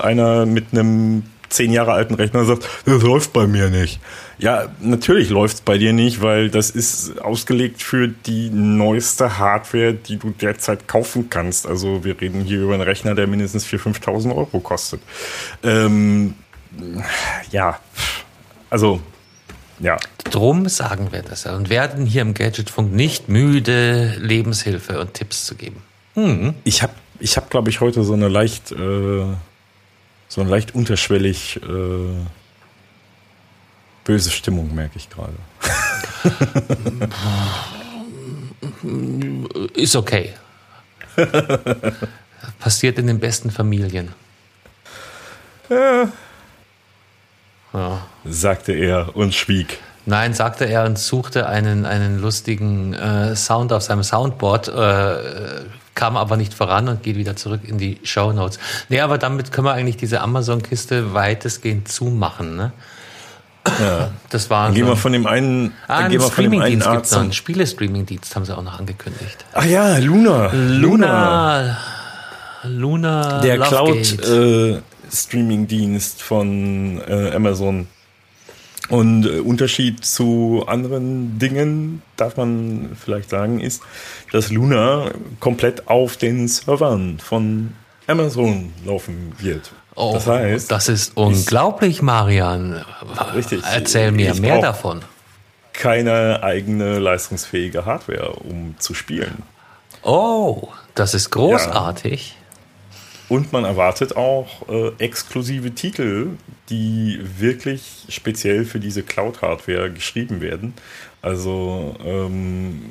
einer mit einem zehn Jahre alten Rechner sagt, das läuft bei mir nicht. Ja, natürlich läuft's bei dir nicht, weil das ist ausgelegt für die neueste Hardware, die du derzeit kaufen kannst. Also wir reden hier über einen Rechner, der mindestens 4.000, 5.000 Euro kostet. Ähm, ja, also ja, Drum sagen wir das ja und werden hier im Gadgetfunk nicht müde, Lebenshilfe und Tipps zu geben. Ich habe, ich hab, glaube ich, heute so eine leicht, äh, so eine leicht unterschwellig äh, böse Stimmung, merke ich gerade. <laughs> Ist okay. Passiert in den besten Familien. Ja. Sagte er und schwieg. Nein, sagte er und suchte einen, einen lustigen äh, Sound auf seinem Soundboard, äh, kam aber nicht voran und geht wieder zurück in die Show Notes. Nee, aber damit können wir eigentlich diese Amazon-Kiste weitestgehend zumachen. Ne? Das war Dann gehen so wir von dem einen, Ah, gehen wir von dem einen Streamingdienst Arzt Einen Spiele-Streamingdienst haben sie auch noch angekündigt. Ach ja, Luna. Luna. Luna. Der. Cloud-Streaming-Dienst von äh, Amazon. Und äh, Unterschied zu anderen Dingen, darf man vielleicht sagen, ist, dass Luna komplett auf den Servern von Amazon laufen wird. Oh, das heißt, das ist unglaublich, Marian. Richtig. Erzähl mir Ich mehr davon. keine eigene leistungsfähige Hardware, um zu spielen. Oh, das ist großartig. Und man erwartet auch äh, exklusive Titel, die wirklich speziell für diese Cloud-Hardware geschrieben werden. Also ähm,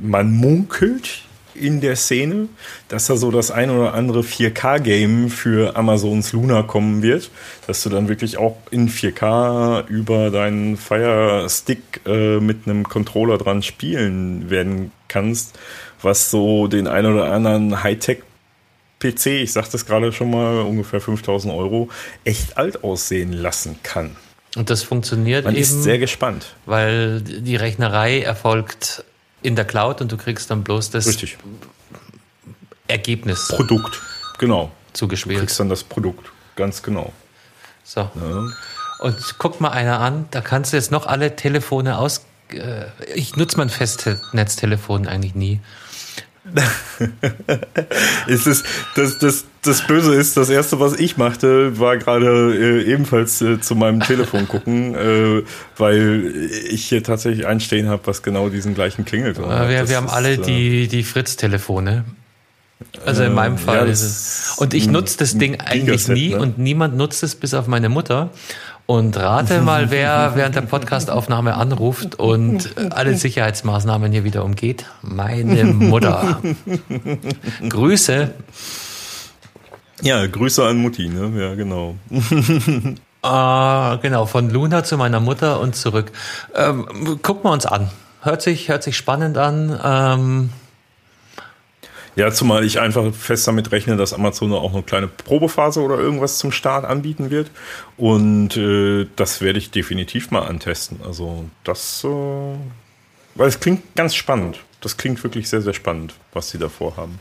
man munkelt in der Szene, dass da so das ein oder andere 4K-Game für Amazons Luna kommen wird, dass du dann wirklich auch in 4K über deinen Fire Stick äh, mit einem Controller dran spielen werden kannst, was so den ein oder anderen Hightech PC, ich sagte es gerade schon mal, ungefähr 5000 Euro, echt alt aussehen lassen kann. Und das funktioniert Man eben, ist sehr gespannt. weil die Rechnerei erfolgt in der Cloud und du kriegst dann bloß das Richtig. Ergebnis Produkt. Genau. Du zugespielt. kriegst dann das Produkt. Ganz genau. So. Und guck mal einer an, da kannst du jetzt noch alle Telefone aus. Äh, ich nutze mein Festnetztelefon eigentlich nie. <laughs> Ist es, das, das, das Böse ist, das erste, was ich machte, war gerade äh, ebenfalls äh, zu meinem Telefon gucken, <laughs> äh, weil ich hier tatsächlich einstehen habe, was genau diesen gleichen Klingelton Äh, hat. wir, wir haben ist, alle äh, die, die Fritz-Telefone. Also in meinem Fall ja, ist es. Und ich nutze das Ding eigentlich nie ne? und niemand nutzt es bis auf meine Mutter. Und rate mal, wer während der Podcastaufnahme anruft und alle Sicherheitsmaßnahmen hier wieder umgeht. Meine Mutter. Grüße. Ja, Grüße an Mutti, ne? Ja, genau. <laughs> Ah, genau, von Luna zu meiner Mutter und zurück. Ähm, gucken wir uns an. Hört sich, hört sich spannend an. Ähm, Ja, zumal ich einfach fest damit rechne, dass Amazon auch eine kleine Probephase oder irgendwas zum Start anbieten wird. Und äh, das werde ich definitiv mal antesten. Also das, äh, weil es klingt ganz spannend. Das klingt wirklich sehr, sehr spannend, was sie da vorhaben.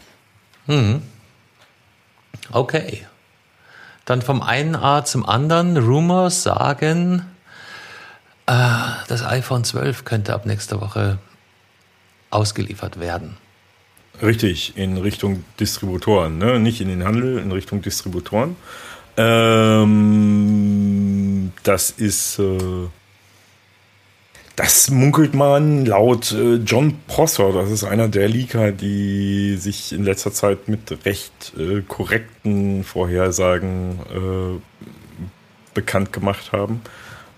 Okay. Dann vom einen A zum anderen. Rumors sagen, äh, das iPhone 12 könnte ab nächster Woche ausgeliefert werden. Richtig, in Richtung Distributoren, ne? Nicht in den Handel, in Richtung Distributoren. Ähm, das ist, äh, das munkelt man laut äh, John Prosser, das ist einer der Leaker, die sich in letzter Zeit mit recht äh, korrekten Vorhersagen äh, bekannt gemacht haben.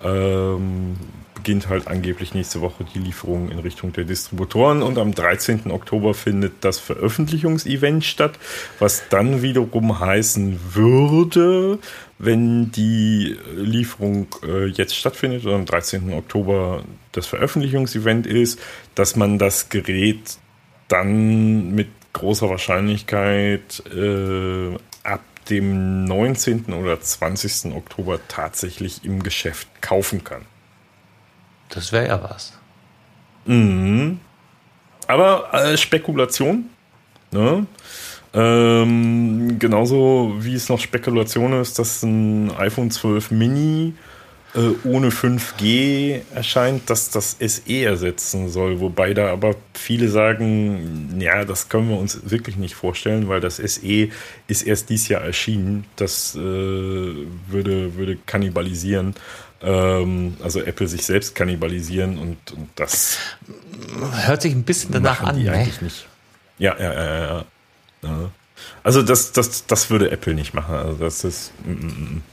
Ähm, beginnt halt angeblich nächste Woche die Lieferung in Richtung der Distributoren und am 13. Oktober findet das Veröffentlichungsevent statt, was dann wiederum heißen würde, wenn die Lieferung äh, jetzt stattfindet und am 13. Oktober das Veröffentlichungsevent ist, dass man das Gerät dann mit großer Wahrscheinlichkeit äh, ab dem 19. oder 20. Oktober tatsächlich im Geschäft kaufen kann. Das wäre ja was. Aber äh, Spekulation. Ne? Ähm, genauso wie es noch Spekulation ist, dass ein iPhone 12 Mini äh, ohne 5G erscheint, dass das SE ersetzen soll. Wobei da aber viele sagen, ja, das können wir uns wirklich nicht vorstellen, weil das SE ist erst dieses Jahr erschienen. Das äh, würde, würde kannibalisieren. Ähm, also Apple sich selbst kannibalisieren und, und das Hört sich ein bisschen danach an, ne? Ja, ja, ja, ja, ja. Also das, das, das würde Apple nicht machen. Also das ist. Mm, mm, mm.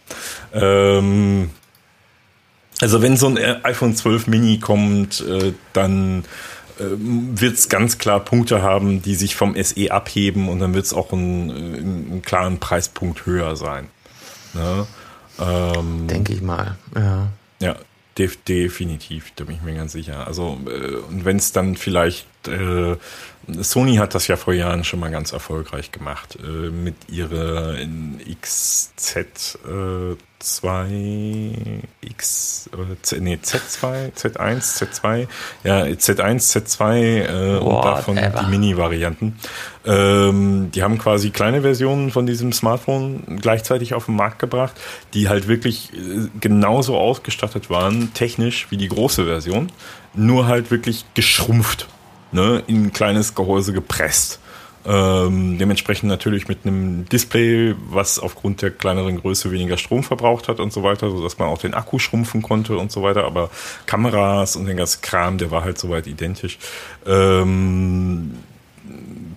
Ähm, also wenn so ein iPhone 12 Mini kommt, äh, dann wird es ganz klar Punkte haben, die sich vom SE abheben und dann wird es auch einen, einen klaren Preispunkt höher sein. Ne? Ähm, Denke ich mal. Ja. ja, def definitiv, da bin ich mir ganz sicher. Also, äh, und wenn es dann vielleicht äh, Sony hat das ja vor Jahren schon mal ganz erfolgreich gemacht äh, mit ihrer XZ2 X äh, Z, nee, Z2, Z1, Z2, ja, Z1, Z2 äh, und davon Whatever. die Mini-Varianten. Ähm, die haben quasi kleine Versionen von diesem Smartphone gleichzeitig auf den Markt gebracht, die halt wirklich äh, genauso ausgestattet waren, technisch wie die große Version, nur halt wirklich geschrumpft, ne, in ein kleines Gehäuse gepresst. Ähm, dementsprechend natürlich mit einem Display, was aufgrund der kleineren Größe weniger Strom verbraucht hat und so weiter, sodass man auch den Akku schrumpfen konnte und so weiter. Aber Kameras und den ganzen Kram, der war halt soweit identisch. Ähm,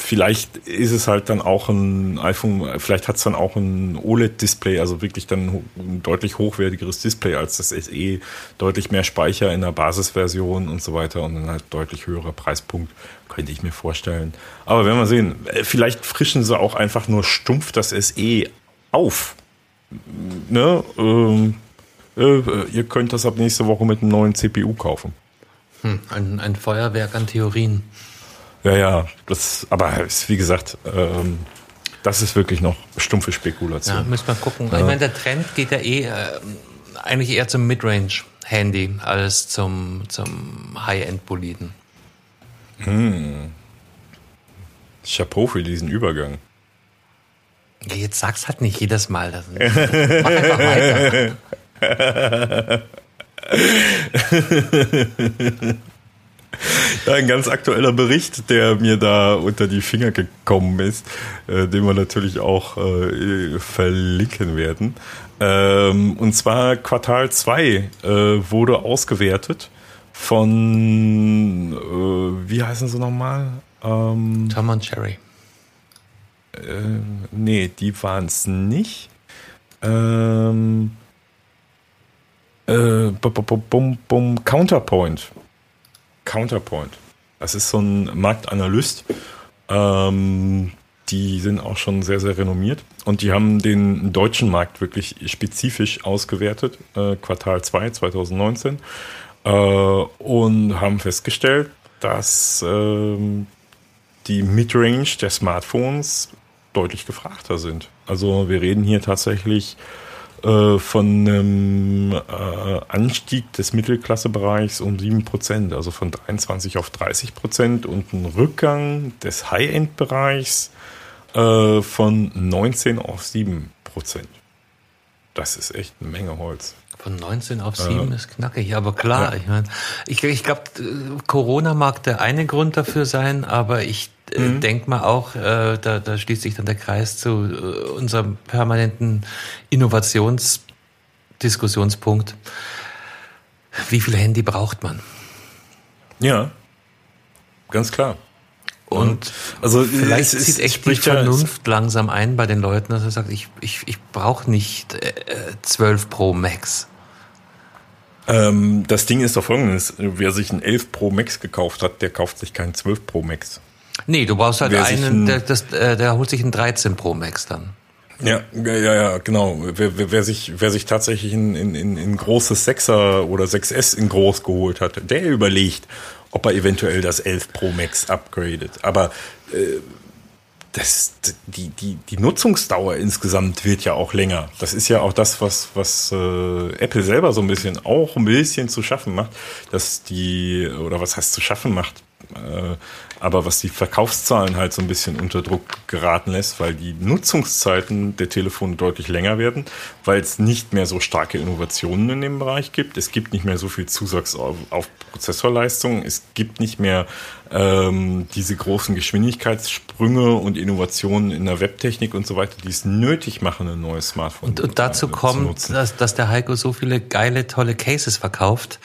vielleicht ist es halt dann auch ein iPhone, vielleicht hat es dann auch ein OLED-Display, also wirklich dann ein deutlich hochwertigeres Display als das SE, deutlich mehr Speicher in der Basisversion und so weiter und dann halt deutlich höherer Preispunkt, könnte ich mir vorstellen. Aber werden wir sehen. Äh, Vielleicht frischen sie auch einfach nur stumpf das SE auf. Ne? Ähm, äh, ihr könnt das ab nächste Woche mit einem neuen CPU kaufen. Hm, ein, ein Feuerwerk an Theorien. Ja, ja, das, aber ist, wie gesagt, ähm, das ist wirklich noch stumpfe Ja, Spekulation. müssen wir gucken. Ich meine, der Trend geht ja eh äh, eigentlich eher zum Midrange-Handy als zum, zum High-End-Boliden. Chapeau für diesen Übergang. Ja, Jetzt sag's halt nicht jedes Mal. Das, mach einfach weiter. <laughs> <laughs> <laughs> Ja, ein ganz aktueller Bericht, der mir da unter die Finger gekommen ist, äh, den wir natürlich auch äh, verlinken werden. Ähm, und zwar Quartal 2 äh, wurde ausgewertet von, äh, wie heißen sie nochmal? Ähm, Tom und Jerry. Nee, die waren es nicht. Ähm, äh, bum, bum, bum, Counterpoint. Counterpoint. Das ist so ein Marktanalyst. Ähm, die sind auch schon sehr, sehr renommiert. Und die haben den deutschen Markt wirklich spezifisch ausgewertet, äh, Quartal 2 2019. Äh, und haben festgestellt, dass ähm, die Midrange der Smartphones deutlich gefragter sind. Also wir reden hier tatsächlich äh, von einem äh, Anstieg des Mittelklassebereichs um 7%, also von 23 auf 30% und ein Rückgang des High-End-Bereichs äh, von 19 auf 7%. Das ist echt eine Menge Holz. Von 19 auf 7 ist knackig, aber klar, ich meine, ich, ich glaube, Corona mag der eine Grund dafür sein, aber ich äh, denk mal auch, äh, da, da schließt sich dann der Kreis zu äh, unserem permanenten Innovationsdiskussionspunkt. Wie viel Handy braucht man? Ja, ganz klar. Und Also vielleicht es- es zieht echt die spricht ja- Vernunft langsam ein bei den Leuten, dass er sagt, ich, ich, ich brauche nicht äh, 12 Pro Max. Ähm, das Ding ist doch folgendes. Wer sich ein 11 Pro Max gekauft hat, der kauft sich keinen 12 Pro Max. Nee, du brauchst halt Wer einen, ein- der, das, äh, der holt sich einen 13 Pro Max dann. Ja, ja, ja, genau. Wer, wer, wer, sich, wer sich tatsächlich ein, in, in, in großes 6er oder 6S in groß geholt hat, der überlegt, ob er eventuell das 11 Pro Max upgradet. Aber äh, das, die, die, die Nutzungsdauer insgesamt wird ja auch länger. Das ist ja auch das, was, was äh, Apple selber so ein bisschen auch ein bisschen zu schaffen macht, dass die, oder was heißt zu schaffen macht, äh, aber was die Verkaufszahlen halt so ein bisschen unter Druck geraten lässt, weil die Nutzungszeiten der Telefone deutlich länger werden, weil es nicht mehr so starke Innovationen in dem Bereich gibt. Es gibt nicht mehr so viel Zusatz auf, auf Prozessorleistung. Es gibt nicht mehr ähm, diese großen Geschwindigkeitssprünge und Innovationen in der Webtechnik und so weiter, die es nötig machen, ein neues Smartphone Und, und dazu zu kommt, nutzen. dass, dass der Heiko so viele geile, tolle Cases verkauft,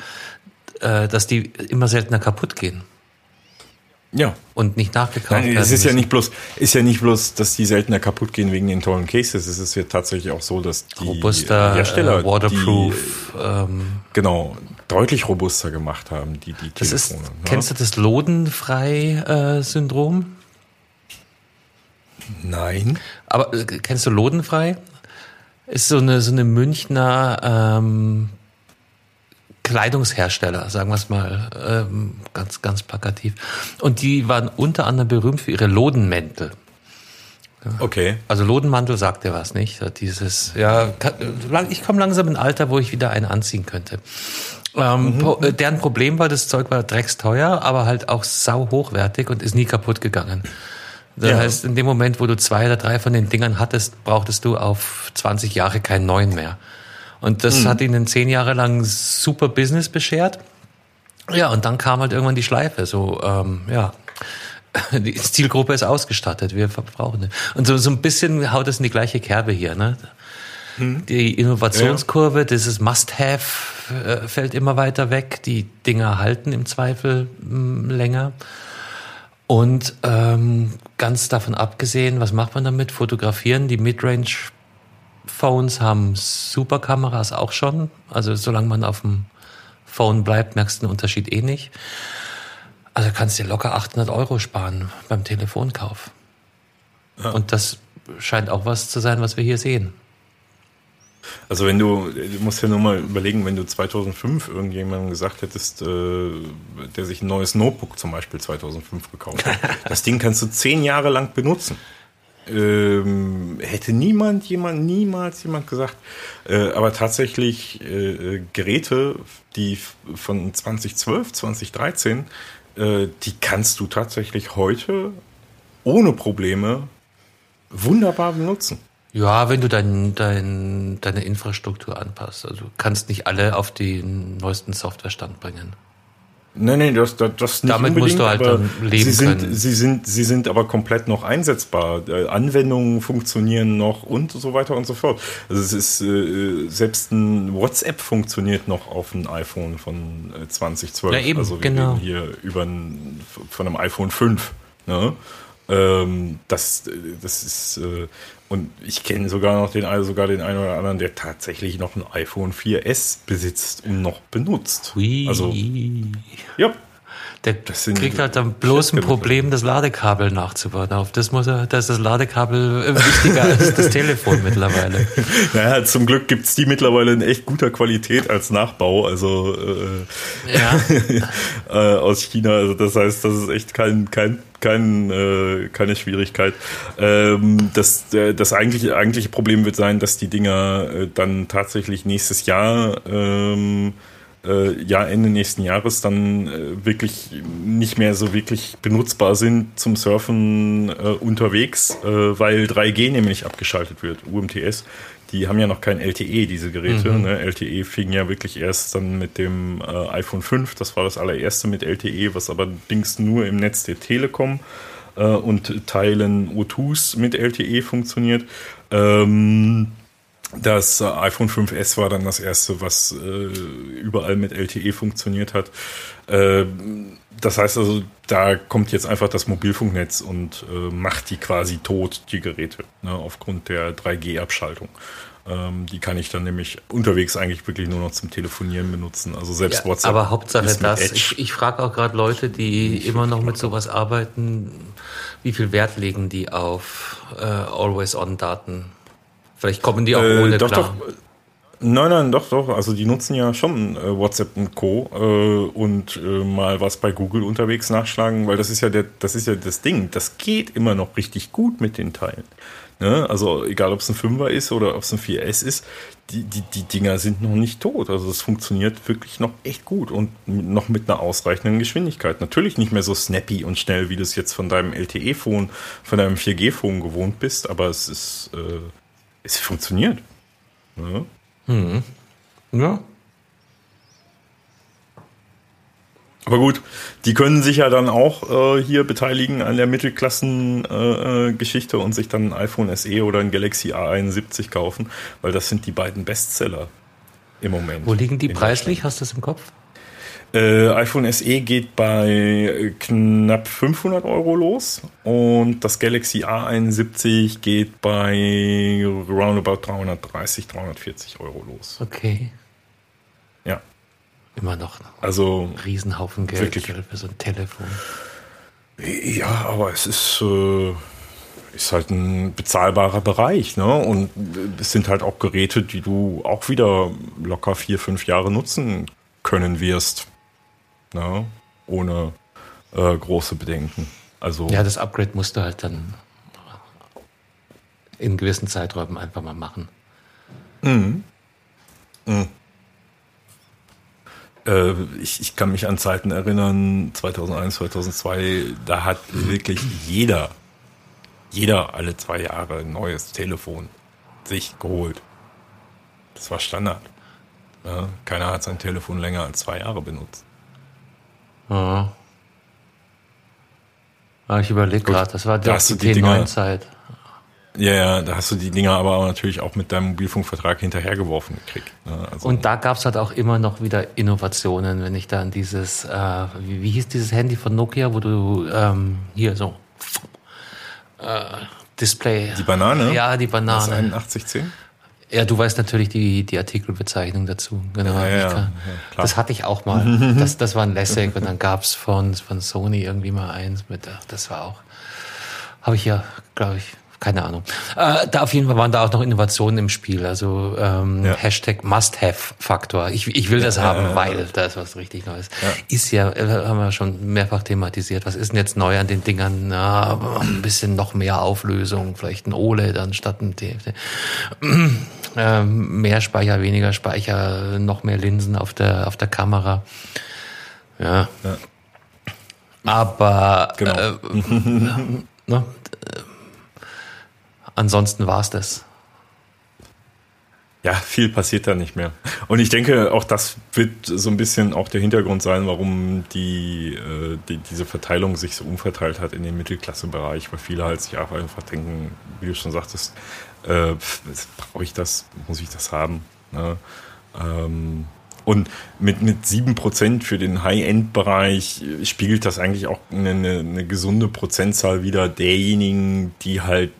äh, dass die immer seltener kaputt gehen Ja, und nicht nachgekauft Nein, werden. es ist ja müssen. nicht bloß, ist ja nicht bloß, dass die seltener kaputt gehen wegen den tollen Cases. Es ist ja tatsächlich auch so, dass die robuster, Hersteller äh, waterproof. ähm, die, genau deutlich robuster gemacht haben, die die das ist, Telefone. ne? kennst du das Lodenfrei-Syndrom? Nein. Aber äh, kennst du Lodenfrei? Ist so eine so eine Münchner ähm, Kleidungshersteller, sagen wir es mal ähm, ganz, ganz plakativ. Und die waren unter anderem berühmt für ihre Lodenmäntel. Okay. Also Lodenmantel sagt dir was, nicht? Dieses, ja, ich komme langsam in ein Alter, wo ich wieder einen anziehen könnte. Ähm, po- äh, deren Problem war, das Zeug war drecksteuer, aber halt auch sau hochwertig und ist nie kaputt gegangen. Das Ja. heißt, in dem Moment, wo du zwei oder drei von den Dingern hattest, brauchtest du auf 20 Jahre keinen neuen mehr. Und das hat ihnen zehn Jahre lang super Business beschert. Ja, und dann kam halt irgendwann die Schleife. So, ähm, ja, <laughs> die Zielgruppe ist ausgestattet, wir verbrauchen es. Und so, so ein bisschen haut es in die gleiche Kerbe hier. Ne? Die Innovationskurve, dieses Must-Have äh, fällt immer weiter weg. Die Dinger halten im Zweifel mh, länger. Und ähm, ganz davon abgesehen, was macht man damit? Fotografieren. Die Midrange-Phones haben super Kameras auch schon. Also solange man auf dem Phone bleibt, merkst du den Unterschied eh nicht. Also kannst dir locker 800 Euro sparen beim Telefonkauf. Und das scheint auch was zu sein, was wir hier sehen. Also wenn du, du musst ja nur mal überlegen, wenn du 2005 irgendjemandem gesagt hättest, äh, der sich ein neues Notebook zum Beispiel 2005 gekauft hat, <laughs> das Ding kannst du zehn Jahre lang benutzen. Ähm, hätte niemand, jemand, niemals jemand gesagt. Äh, aber tatsächlich äh, äh, Geräte, die von 2012, 2013, äh, die kannst du tatsächlich heute ohne Probleme wunderbar benutzen. Ja, wenn du dein, dein, deine Infrastruktur anpasst. Also du kannst nicht alle auf den neuesten Softwarestand bringen. Nein, nein, das, das, das nicht Damit musst du halt aber dann leben sie sind, können. Sie sind, sie sind aber komplett noch einsetzbar. Äh, Anwendungen funktionieren noch und so weiter und so fort. Also es ist, äh, selbst ein WhatsApp funktioniert noch auf einem iPhone von äh, 2012. Ja, eben, also wir genau. reden hier über ein, von einem iPhone 5. Ne? Ähm, das, das ist, äh, und ich kenne sogar noch den, also sogar den einen oder anderen, der tatsächlich noch ein iPhone 4S besitzt und noch benutzt. Hui. Also, ja, Der kriegt halt dann bloß ein. Problem, das Ladekabel nachzubauen. Auf das muss er, da ist das Ladekabel äh, wichtiger als das <laughs> Telefon mittlerweile. Naja, zum Glück gibt's die mittlerweile in echt guter Qualität als Nachbau, also äh, Ja. <laughs> äh, aus China. Also das heißt, das ist echt kein, kein, kein, äh, keine Schwierigkeit. Ähm, das, äh, das eigentliche, eigentliche Problem wird sein, dass die Dinger äh, dann tatsächlich nächstes Jahr ähm, äh, ja Ende nächsten Jahres dann äh, wirklich nicht mehr so wirklich benutzbar sind zum Surfen äh, unterwegs, äh, weil 3G nämlich abgeschaltet wird, UMTS. Die haben ja noch kein LTE, diese Geräte. Ne? LTE fing ja wirklich erst dann mit dem äh, iPhone 5, das war das allererste mit LTE, was allerdings nur im Netz der Telekom äh, und Teilen O2s mit LTE funktioniert. Ähm, das äh, iPhone 5S war dann das erste, was äh, überall mit LTE funktioniert hat. Ähm, das heißt also, da kommt jetzt einfach das Mobilfunknetz und äh, macht die quasi tot, die Geräte, ne, aufgrund der 3G-Abschaltung. Ähm, die kann ich dann nämlich unterwegs eigentlich wirklich nur noch zum Telefonieren benutzen. Also selbst Ja, WhatsApp. aber Hauptsache das. Edge. Ich, ich frage auch gerade Leute, die immer noch mit sowas arbeiten, wie viel Wert legen die auf äh, Always-On-Daten? Vielleicht kommen die auch Äh, ohne doch, klar. doch. Nein, nein, doch, doch. Also die nutzen ja schon äh, WhatsApp und Co. Äh, und äh, mal was bei Google unterwegs nachschlagen, weil das ist ja der, das ist ja das Ding. Das geht immer noch richtig gut mit den Teilen. Ne? Also egal, ob es ein Fünfer ist oder ob es ein 4S ist, die, die, die Dinger sind noch nicht tot. Also es funktioniert wirklich noch echt gut und noch mit einer ausreichenden Geschwindigkeit. Natürlich nicht mehr so snappy und schnell, wie du es jetzt von deinem LTE-Phone, von deinem 4G-Phone gewohnt bist, aber es ist, äh, es funktioniert. Ne? Ja. Aber gut, die können sich ja dann auch äh, hier beteiligen an der Mittelklassen-Geschichte äh, Geschichte und sich dann ein iPhone SE oder ein Galaxy A71 kaufen, weil das sind die beiden Bestseller im Moment. Wo liegen die preislich? Hast du das im Kopf? Äh, iPhone SE geht bei äh, knapp 500 Euro los und das Galaxy A71 geht bei roundabout 330, 340 Euro los. Okay. Ja, Immer noch ein also Riesenhaufen Geld Wirklich. für so ein Telefon. Ja, aber es ist, äh, ist halt ein bezahlbarer Bereich, ne? Und es sind halt auch Geräte, die du auch wieder locker vier, fünf Jahre nutzen können wirst. Na, ohne äh, große Bedenken. Also Ja, das Upgrade musst du halt dann in gewissen Zeiträumen einfach mal machen. Äh, ich, ich kann mich an Zeiten erinnern, 2001, 2002, da hat wirklich jeder, jeder alle zwei Jahre ein neues Telefon sich geholt. Das war Standard. Ja, keiner hat sein Telefon länger als zwei Jahre benutzt. Ja. Ah, ich überlege gerade, das war Da hast die die Dinger- T9-Zeit. Ja, ja, da hast du die Dinger aber natürlich auch mit deinem Mobilfunkvertrag hinterhergeworfen gekriegt. Ne? Also, Und da gab es halt auch immer noch wieder Innovationen, wenn ich da an dieses, äh, wie, wie hieß dieses Handy von Nokia, wo du ähm, hier so äh, Display. die Banane? Ja, die Das Banane. 8110? Ja, du weißt natürlich die, die Artikelbezeichnung dazu. Genau. Ja, ja, kann- ja, das hatte ich auch mal. <laughs> Das, das war ein Lessig und dann gab's von, von Sony irgendwie mal eins mit, das war auch, habe ich ja, glaube ich, keine Ahnung. Äh, da auf jeden Fall waren da auch noch Innovationen im Spiel. Also ähm, Ja. Hashtag Must-Have-Faktor. Ich, ich will das haben, weil da ist was richtig Neues. Ist ja, äh, haben wir schon mehrfach thematisiert. Was ist denn jetzt neu an den Dingern? Na, ein bisschen noch mehr Auflösung, vielleicht ein OLED anstatt ein TFT. <clears throat> Ähm, mehr Speicher, weniger Speicher, noch mehr Linsen auf der, auf der Kamera. Ja. Ja. Aber Genau. äh, <laughs> ne, ansonsten war's das. Ja, viel passiert da nicht mehr. Und ich denke, auch das wird so ein bisschen auch der Hintergrund sein, warum die, äh, die diese Verteilung sich so umverteilt hat in den Mittelklassebereich, weil viele halt sich einfach denken, wie du schon sagtest, äh, brauche ich das, muss ich das haben. Ne? Ähm, und mit, mit 7% für den High-End-Bereich spiegelt das eigentlich auch eine, eine gesunde Prozentzahl wieder derjenigen, die halt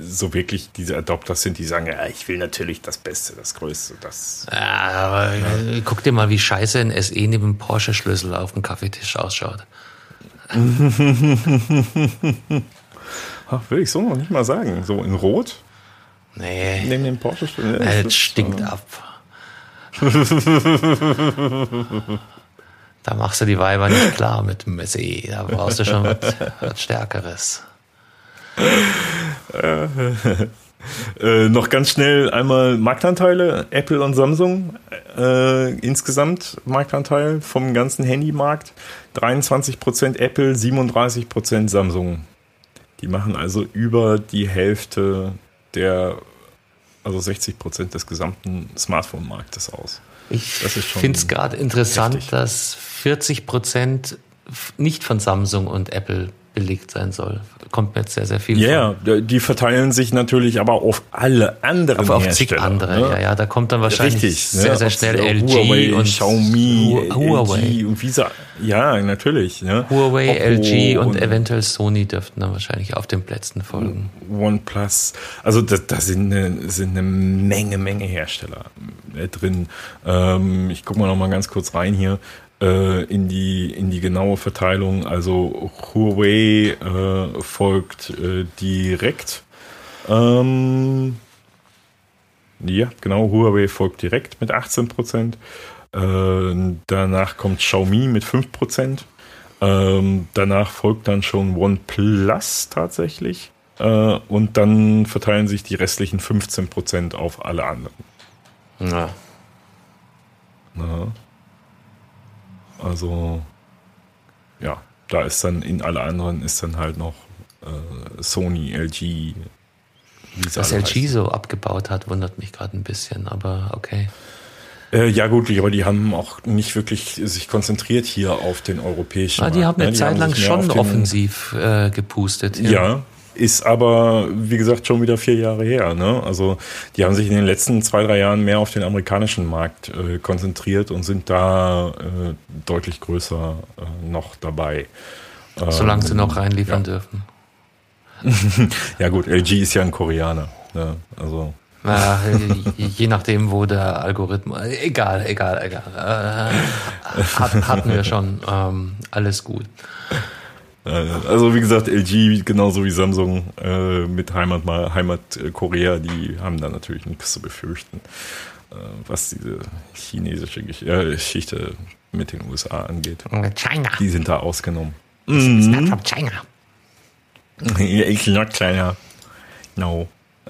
so wirklich diese Adopters sind, die sagen, ja, ich will natürlich das Beste, das Größte, das. Ja, aber äh, guck dir mal, wie scheiße ein SE neben dem Porsche-Schlüssel auf dem Kaffeetisch ausschaut. <laughs> Ach, will ich so noch nicht mal sagen. So in Rot Nee, neben dem Porsche. Ja, äh, das stinkt ab. <laughs> Da machst du die Weiber nicht klar mit dem SE. Da brauchst du schon was, was Stärkeres. Äh, noch ganz schnell einmal Marktanteile, Apple und Samsung. Äh, insgesamt Marktanteil vom ganzen Handymarkt. 23% Apple, 37% Samsung. Die machen also über die Hälfte der, also 60% des gesamten Smartphone-Marktes aus. Ich finde es gerade interessant, heftig. dass 40 Prozent nicht von Samsung und Apple belegt sein soll. Kommt mir jetzt sehr, sehr viel Ja, ja, die verteilen sich natürlich aber auf alle anderen vor. Auf, auf zig andere, ne? ja, ja. Da kommt dann wahrscheinlich Richtig, sehr, ne? sehr schnell LG Huawei, und Xiaomi, Hu- Huawei. LG und Visa. Ja, natürlich. Ne? Huawei, Oppo LG und, eventuell Sony dürften dann wahrscheinlich auf den Plätzen folgen. OnePlus. Also da, da sind, eine, sind eine Menge, Menge Hersteller äh, drin. Ähm, ich gucke mal noch mal ganz kurz rein hier äh, in die in die genaue Verteilung. Also Huawei äh, folgt äh, direkt. Ähm, ja, genau. Huawei folgt direkt mit 18 Prozent. Äh, danach kommt Xiaomi mit 5 Prozent. Ähm, danach folgt dann schon OnePlus tatsächlich. Äh, und dann verteilen sich die restlichen 15% auf alle anderen. Ja. Ja. Also, ja, da ist dann in alle anderen ist dann halt noch äh, Sony, LG. Dass alle LG heißen. so abgebaut hat, wundert mich gerade ein bisschen, aber okay. Äh, ja gut, aber die haben auch nicht wirklich sich konzentriert hier auf den europäischen Ah, die Markt, haben eine ne? Zeit lang schon offensiv äh, gepustet. Ja, ist aber, wie gesagt, schon wieder vier Jahre her. Ne? Also die haben sich in den letzten zwei, drei Jahren mehr auf den amerikanischen Markt äh, konzentriert und sind da äh, deutlich größer äh, noch dabei. Solange sie Ähm, noch reinliefern ja. dürfen. <laughs> Ja gut, LG ist ja ein Koreaner. Ne? Also Ja, je, je nachdem, wo der Algorithmus. Egal, egal, egal. Äh, hat, hatten wir schon. Ähm, alles gut. Äh, Also wie gesagt, LG genauso wie Samsung äh, mit Heimat Heimat äh, Korea, die haben da natürlich nichts zu befürchten, äh, was diese chinesische äh, Geschichte mit den USA angeht. China. Die sind da ausgenommen. It's not from China. <laughs> Ich noch kleiner. No. <laughs>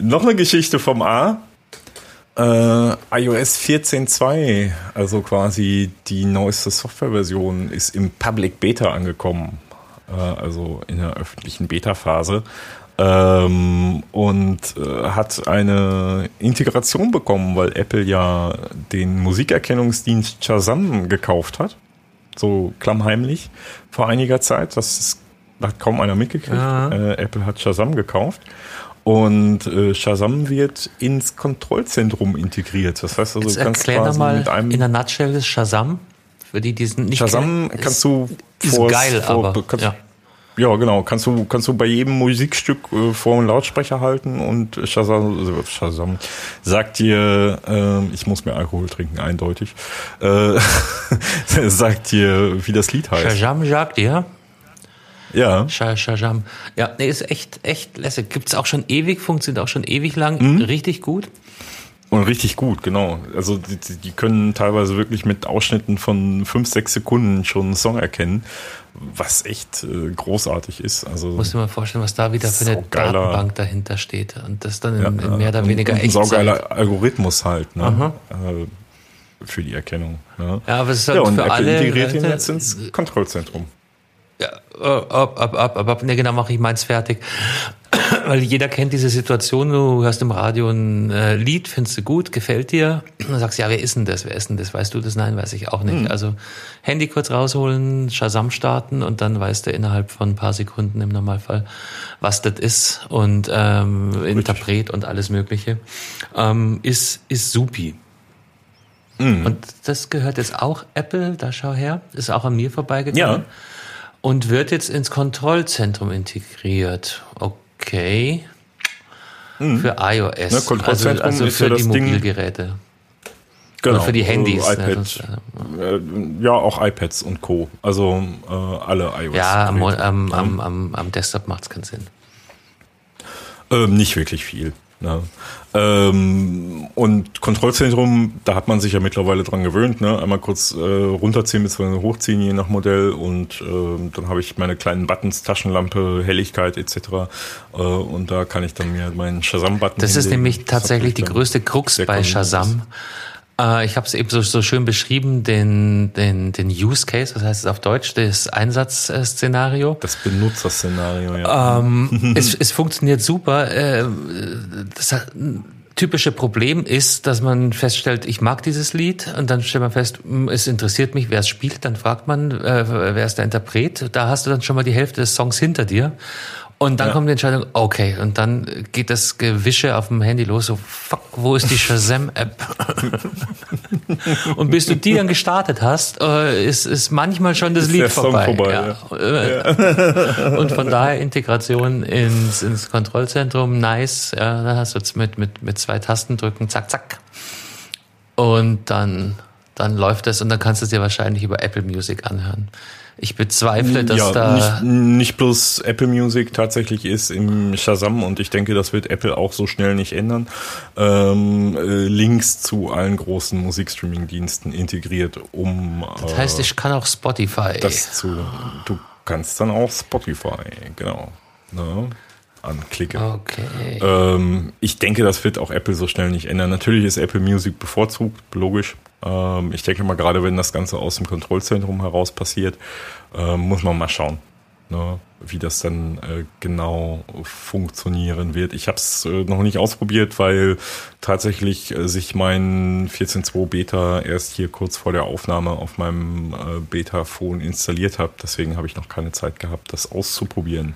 noch eine Geschichte vom A. Äh, iOS 14.2, also quasi die neueste Softwareversion, ist im Public Beta angekommen. Äh, also in der öffentlichen Beta-Phase. Ähm, und äh, hat eine Integration bekommen, weil Apple ja den Musikerkennungsdienst Shazam gekauft hat so klammheimlich vor einiger Zeit. Das ist, hat kaum einer mitgekriegt. Äh, Apple hat Shazam gekauft. Und äh, Shazam wird ins Kontrollzentrum integriert. Das heißt also, Jetzt du kannst quasi nochmal mit einem in der Nutshell das Shazam. Für die, die es nicht Shazam kennen. kannst Ist- du Ist vors- geil, vor- aber. kannst, ja. ja. genau. Kannst du, kannst du bei jedem Musikstück äh, vor einen Lautsprecher halten und Shazam, also Shazam sagt dir, äh, ich muss mehr Alkohol trinken, eindeutig, äh, <laughs> sagt dir, wie das Lied heißt. Shazam sagt ihr? Ja. Sha- Shazam. Ja, nee, ist echt, echt lässig. Gibt's auch schon ewig, funktioniert auch schon ewig lang. Mhm. Richtig gut. Und richtig gut, genau. Also die, die- können teilweise wirklich mit Ausschnitten von fünf, sechs Sekunden schon einen Song erkennen, was echt äh, großartig ist. Also Muss dir mal vorstellen, was da wieder für eine Datenbank dahinter steht. Und das dann in, ja, in mehr oder weniger und ein saugeiler Algorithmus halt, ne? Äh, für die Erkennung. Ne? Ja, aber es ist halt ja, und für Apple alle integriert ihn jetzt ins Kontrollzentrum. Ja, äh, ab, ab, ab, ab, ab. Ne, genau, mache ich meins fertig. <clears throat> Weil jeder kennt diese Situation, du hörst im Radio ein äh, Lied, findest du gut, gefällt dir, und dann sagst du, ja, wer ist denn das, wer ist denn das, weißt du das? Nein, weiß ich auch nicht. Also Handy kurz rausholen, Shazam starten und dann weißt du innerhalb von ein paar Sekunden im Normalfall, was das ist und ähm, Interpret und alles mögliche. Ähm, ist, ist supi. Und das gehört jetzt auch Apple, da schau her, ist auch an mir vorbeigegangen. Ja. Und wird jetzt ins Kontrollzentrum integriert. Okay. Für iOS. Ne, Kontrollzentrum also, also ist für ja die das Ding- Mobilgeräte. Genau. Oder für die Handys. Äh, ne, iPad, sonst, äh, ja, auch iPads und Co. Also äh, alle iOS. ja, am, am, am, am, Desktop macht's keinen Sinn. Ähm, nicht wirklich viel. Ne? Ähm, und Kontrollzentrum, da hat man sich ja mittlerweile dran gewöhnt. Ne? Einmal kurz äh, runterziehen bzw. hochziehen, je nach Modell. Und ähm, dann habe ich meine kleinen Buttons, Taschenlampe, Helligkeit etc. Äh, und da kann ich dann mir meinen Shazam-Button Das ist nämlich tatsächlich die größte Krux bei. Shazam. Äh, ich habe es eben so, so schön beschrieben, den, den, den Use Case, was heißt es auf Deutsch, das Einsatzszenario. Das Benutzerszenario, ja. Ähm, <laughs> es, es funktioniert super. Äh, Das hat- typische Problem ist, dass man feststellt, ich mag dieses Lied und dann stellt man fest, hm, es interessiert mich, wer es spielt. Dann fragt man, äh, wer ist der Interpret. Da hast du dann schon mal die Hälfte des Songs hinter dir. Und dann Ja. kommt die Entscheidung, okay, und dann geht das Gewische auf dem Handy los, so, fuck, wo ist die Shazam-App? <laughs> und bis du die dann gestartet hast, äh, ist, ist manchmal schon das Ist Lied der Song vorbei. vorbei, ja. <laughs> Und von daher Integration ins, ins Kontrollzentrum, nice. Ja, da hast du jetzt mit, mit, mit zwei Tasten drücken, zack, zack. Und dann, dann läuft es und dann kannst du es dir wahrscheinlich über Apple Music anhören. Ich bezweifle, dass ja, da. nicht, nicht bloß Apple Music tatsächlich ist im Shazam und ich denke, das wird Apple auch so schnell nicht ändern. Ähm, äh, Links zu allen großen Musikstreaming-Diensten integriert, um das heißt, ich kann auch Spotify. äh, das zu. Du kannst dann auch Spotify, genau, ne, anklicken. okay. Ähm, ich denke, das wird auch Apple so schnell nicht ändern. Natürlich ist Apple Music bevorzugt, logisch. Ähm, ich denke mal, gerade wenn das Ganze aus dem Kontrollzentrum heraus passiert, ähm, muss man mal schauen, ne, wie das dann äh, genau funktionieren wird. Ich habe es äh, noch nicht ausprobiert, weil tatsächlich äh, sich mein 14.2 Beta erst hier kurz vor der Aufnahme auf meinem äh, Beta-Phone installiert habe. Deswegen habe ich noch keine Zeit gehabt, das auszuprobieren.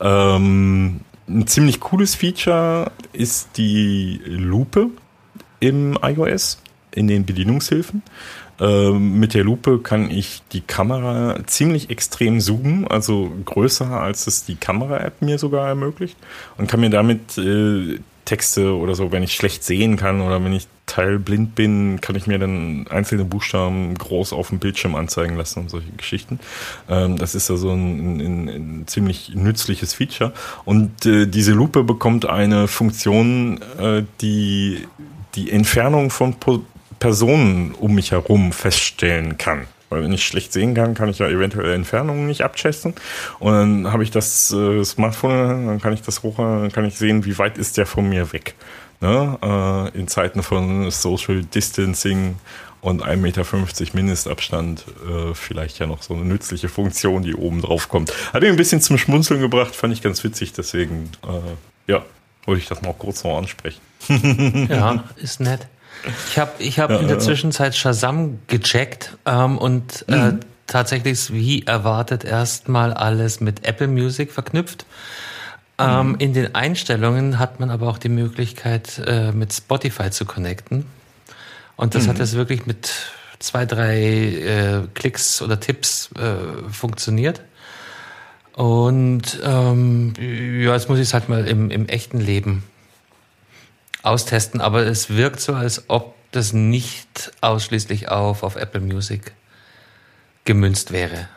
Ähm, ein ziemlich cooles Feature ist die Lupe im iOS, in den Bedienungshilfen. Ähm, mit der Lupe kann ich die Kamera ziemlich extrem zoomen, also größer als es die Kamera-App mir sogar ermöglicht und kann mir damit äh, Texte oder so, wenn ich schlecht sehen kann oder wenn ich teilblind bin, kann ich mir dann einzelne Buchstaben groß auf dem Bildschirm anzeigen lassen und solche Geschichten. Ähm, das ist also ein, ein, ein ziemlich nützliches Feature. Und äh, diese Lupe bekommt eine Funktion, äh, die die Entfernung von po Personen um mich herum feststellen kann. Weil wenn ich schlecht sehen kann, kann ich ja eventuell Entfernungen nicht abchessen. Und dann habe ich das äh, Smartphone, dann kann ich das hoch, dann kann ich sehen, wie weit ist der von mir weg. Ne? Äh, in Zeiten von Social Distancing und 1,50 Meter Mindestabstand äh, vielleicht ja noch so eine nützliche Funktion, die oben drauf kommt. Hat mich ein bisschen zum Schmunzeln gebracht, fand ich ganz witzig, deswegen, äh, ja, wollte ich das mal kurz noch ansprechen. Ja, <laughs> ist nett. Ich habe ich hab in der Zwischenzeit Shazam gecheckt ähm, und äh, tatsächlich ist wie erwartet erstmal alles mit Apple Music verknüpft. Ähm, in den Einstellungen hat man aber auch die Möglichkeit, äh, mit Spotify zu connecten. Und das hat jetzt wirklich mit zwei, drei äh, Klicks oder Tipps äh, funktioniert. Und ähm, ja, jetzt muss ich es halt mal im, im echten Leben austesten, aber es wirkt so, als ob das nicht ausschließlich auf, auf Apple Music gemünzt wäre.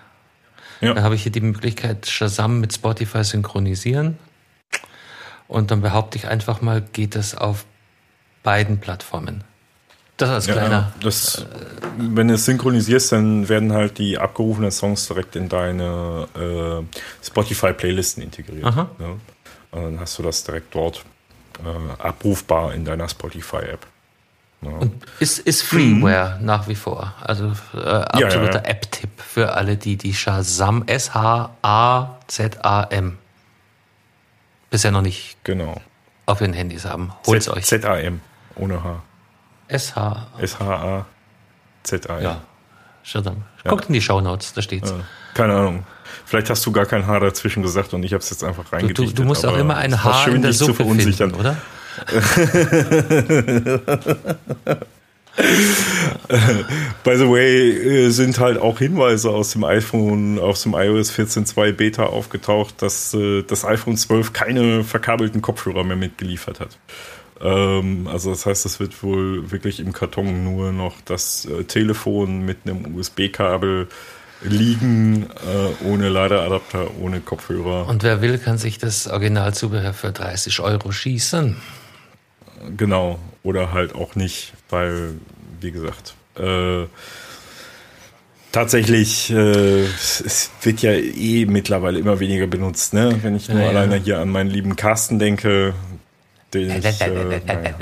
Ja. Da habe ich hier die Möglichkeit, Shazam mit Spotify synchronisieren. Und dann behaupte ich einfach mal, geht das auf beiden Plattformen. Das als kleiner. Ja, das, wenn du es synchronisierst, dann werden halt die abgerufenen Songs direkt in deine äh, Spotify-Playlisten integriert. Aha. Ja. Und dann hast du das direkt dort äh, abrufbar in deiner Spotify-App. Und ist, ist Freeware nach wie vor. Also äh, absoluter ja, ja. App-Tipp für alle, die die Shazam, S-H-A-Z-A-M, bisher noch nicht Genau. auf ihren Handys haben. Holt's Z- euch. Z-A-M. Ohne H. S-H, S-H-A-Z-A-M. ja, Shazam. Guckt in die Shownotes, da steht's. Äh, Keine Ahnung. Vielleicht hast du gar kein H dazwischen gesagt und ich habe es jetzt einfach reingedichtet. du, du musst auch immer ein war H schön, in der Suppe verunsichern. finden, oder? <laughs> By the way, äh, sind halt auch Hinweise aus dem iPhone, aus dem iOS 14.2 Beta aufgetaucht, dass äh, das iPhone 12 keine verkabelten Kopfhörer mehr mitgeliefert hat. Ähm, also das heißt, es wird wohl wirklich im Karton nur noch das äh, Telefon mit einem USB-Kabel liegen, äh, ohne Ladeadapter, ohne Kopfhörer. Und wer will, kann sich das Originalzubehör für 30 Euro schießen. Genau, oder halt auch nicht, weil, wie gesagt, äh, tatsächlich, äh, es- wird ja eh mittlerweile immer weniger benutzt, ne? Wenn ich nur Ja, ja. alleine hier an meinen lieben Carsten denke, den ich, äh, <laughs> naja.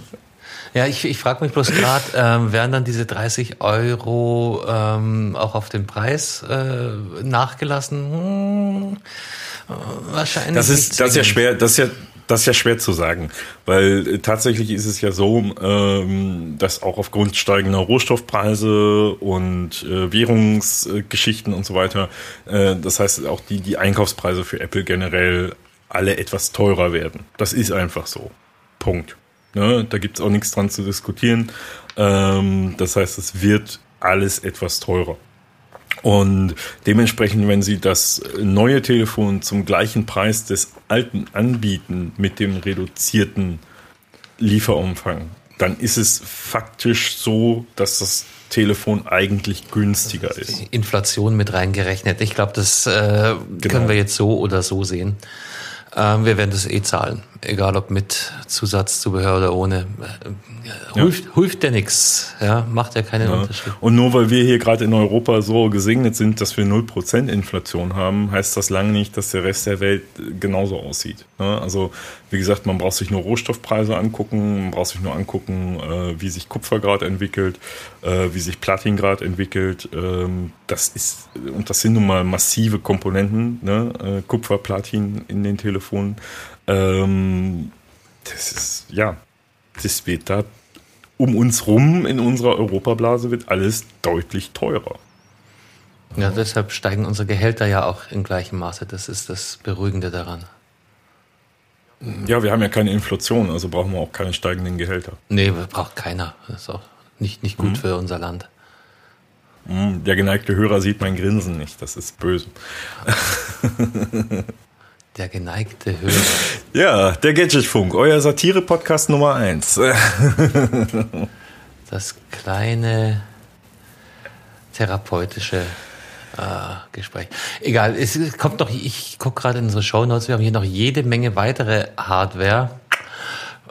<laughs> Ja, ich, ich frage mich bloß gerade, ähm, werden dann diese 30 Euro ähm, auch auf den Preis äh, nachgelassen? Hm, äh, wahrscheinlich. Das ist, das ist ja schwer, das ist ja, das ist ja schwer zu sagen, weil äh, tatsächlich ist es ja so, ähm, dass auch aufgrund steigender Rohstoffpreise und äh, Währungsgeschichten und so weiter, äh, das heißt auch die, die Einkaufspreise für Apple generell alle etwas teurer werden. Das ist einfach so. Punkt. Ne? Da gibt's auch nichts dran zu diskutieren. Ähm, das heißt, es wird alles etwas teurer. Und dementsprechend, wenn Sie das neue Telefon zum gleichen Preis des alten anbieten mit dem reduzierten Lieferumfang, dann ist es faktisch so, dass das Telefon eigentlich günstiger ist. Inflation mit reingerechnet. Ich glaube, das äh, Genau. können wir jetzt so oder so sehen. Ähm, wir werden das eh zahlen, egal ob mit Zusatzzubehör oder ohne. Äh, Ja. hilft, hilft ja nichts, ja, macht ja keinen Unterschied. Und nur weil wir hier gerade in Europa so gesegnet sind, dass wir 0% Inflation haben, heißt das lange nicht, dass der Rest der Welt genauso aussieht. Ne? Also wie gesagt, man braucht sich nur Rohstoffpreise angucken, man braucht sich nur angucken, äh, wie sich Kupfer gerade entwickelt, äh, wie sich Platin gerade entwickelt. Ähm, Das ist, und das sind nun mal massive Komponenten, ne? Äh, Kupfer, Platin in den Telefonen. Ähm, Das ist, ja, das wird da um uns rum in unserer Europablase wird alles deutlich teurer. Ja, deshalb steigen unsere Gehälter ja auch in gleichem Maße. Das ist das Beruhigende daran. Ja, wir haben ja keine Inflation, also brauchen wir auch keine steigenden Gehälter. Nee, braucht keiner. Das ist auch nicht, nicht Mhm. gut für unser Land. Hm, Der geneigte Hörer sieht mein Grinsen nicht, das ist böse. <laughs> Der geneigte Hörer. <laughs> Ja, der Gadgetfunk, euer Satire-Podcast Nummer 1. <laughs> Das kleine therapeutische äh, Gespräch. Egal, es kommt noch, ich gucke gerade in unsere Shownotes, wir haben hier noch jede Menge weitere Hardware.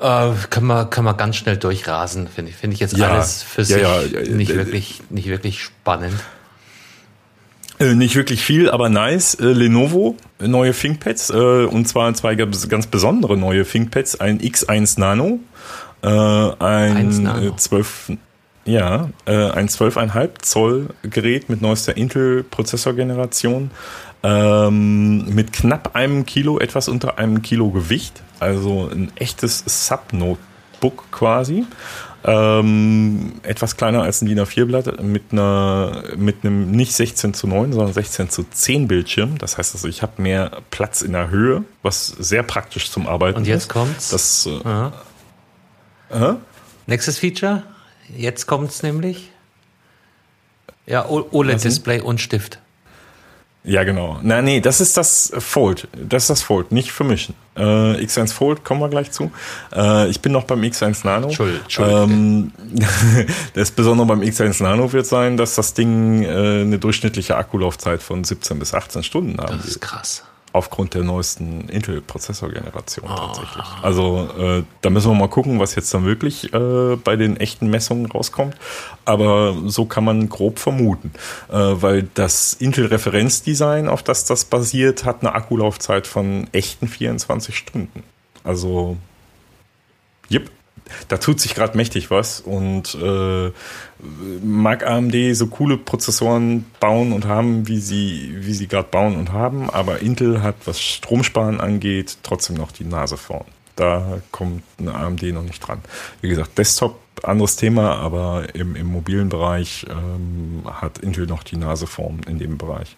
Äh, können, wir, können wir ganz schnell durchrasen, finde ich. Finde ich jetzt Ja, alles für ja, sich ja, nicht, wirklich, nicht wirklich spannend. Äh, nicht wirklich viel, aber nice. Äh, Lenovo, äh, neue ThinkPads, äh, und zwar zwei ganz besondere neue ThinkPads. Ein X1 Nano, äh, ein 1 Nano. Äh, 12, ja, äh, ein 12,5 Zoll Gerät mit neuester Intel-Prozessorgeneration, ähm, mit knapp einem Kilo, etwas unter einem Kilo Gewicht. Also ein echtes Sub-Notebook quasi. Ähm, etwas kleiner als ein DIN A4-Blatt mit einer mit einem nicht 16 zu 9, sondern 16 zu 10 Bildschirm. Das heißt also, ich habe mehr Platz in der Höhe, was sehr praktisch zum Arbeiten Und jetzt ist. kommt's. Das, äh, Aha. Nächstes Feature. Jetzt kommt's nämlich. Ja, OLED-Display und Stift. Ja, genau. Na, nee, das ist das Fold. Das ist das Fold, nicht vermischen. Äh, X1 Fold kommen wir gleich zu. Äh, ich bin noch beim X1 Nano. Entschuld- Entschuldigung. Ähm, <laughs> das Besondere beim X1 Nano wird sein, dass das Ding äh, eine durchschnittliche Akkulaufzeit von 17 bis 18 Stunden haben Das ist wird. krass. Aufgrund der neuesten Intel-Prozessorgeneration tatsächlich. Also äh, da müssen wir mal gucken, was jetzt dann wirklich äh, bei den echten Messungen rauskommt. Aber so kann man grob vermuten. Äh, weil das Intel-Referenzdesign, auf das das basiert, hat eine Akkulaufzeit von echten 24 Stunden. Also, yep. Da tut sich gerade mächtig was und äh, mag AMD so coole Prozessoren bauen und haben, wie sie, wie sie gerade bauen und haben, aber Intel hat, was Stromsparen angeht, trotzdem noch die Nase vorn. Da kommt eine AMD noch nicht dran. Wie gesagt, Desktop, anderes Thema, aber im, im mobilen Bereich ähm, hat Intel noch die Nase vorn in dem Bereich.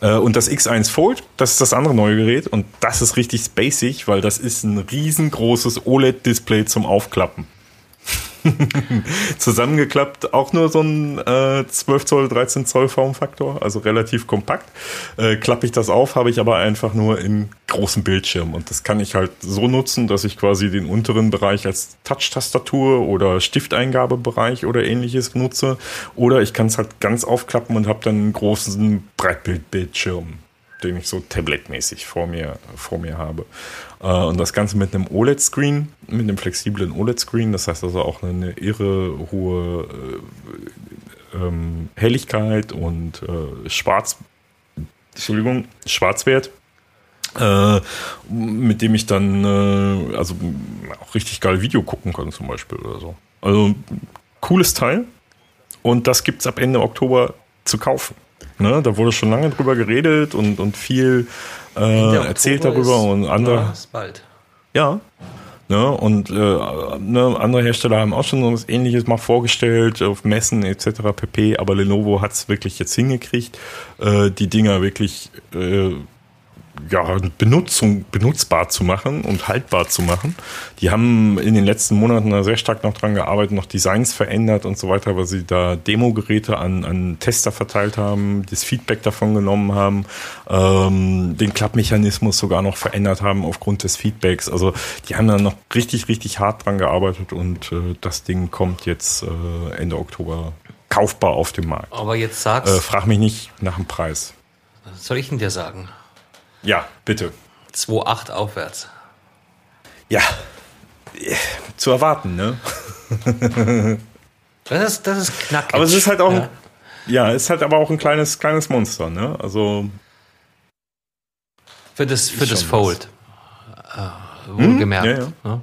Äh, und das X1 Fold, das ist das andere neue Gerät und das ist richtig spacig, weil das ist ein riesengroßes OLED-Display zum Aufklappen <laughs> zusammengeklappt, auch nur so ein äh, 12 Zoll, 13 Zoll Formfaktor, also relativ kompakt. Äh, klappe ich das auf, habe ich aber einfach nur im großen Bildschirm und das kann ich halt so nutzen, dass ich quasi den unteren Bereich als Touch-Tastatur oder Stifteingabebereich oder ähnliches nutze oder ich kann es halt ganz aufklappen und habe dann einen großen Breitbildbildschirm den ich so tabletmäßig vor mir, vor mir habe. Äh, und das Ganze mit einem OLED-Screen, mit einem flexiblen OLED-Screen, das heißt also auch eine irre hohe äh, ähm, Helligkeit und äh, Schwarz, Entschuldigung, Schwarzwert. Äh, mit dem ich dann äh, also auch richtig geil Video gucken kann zum Beispiel oder so. Also cooles Teil und das gibt's ab Ende Oktober zu kaufen. Ne, da wurde schon lange drüber geredet und, und viel äh, erzählt darüber ist- und andere. Ja, ist bald. Ja. Ne, und äh, ne, andere Hersteller haben auch schon so was ähnliches mal vorgestellt auf Messen etc. pp. Aber Lenovo hat es wirklich jetzt hingekriegt, äh, die Dinger wirklich äh, ja, Benutzung, benutzbar zu machen und haltbar zu machen. Die haben in den letzten Monaten da sehr stark noch dran gearbeitet, noch Designs verändert und so weiter, weil sie da Demo-Geräte an, an Tester verteilt haben, das Feedback davon genommen haben, ähm, den Klappmechanismus sogar noch verändert haben aufgrund des Feedbacks. Also die haben da noch richtig, richtig hart dran gearbeitet und äh, das Ding kommt jetzt äh, Ende Oktober kaufbar auf dem Markt. Aber jetzt sagst, Äh, frag mich nicht nach dem Preis. was soll ich denn dir sagen? Ja, bitte. 2,8 aufwärts. Ja, zu erwarten, ne? Das ist, das ist knackig. Aber es ist halt auch, Ja. ja, ist halt aber auch ein kleines, kleines Monster, ne? Also, Für das, für das Fold. Äh, wohlgemerkt. Ja, ja. Ne?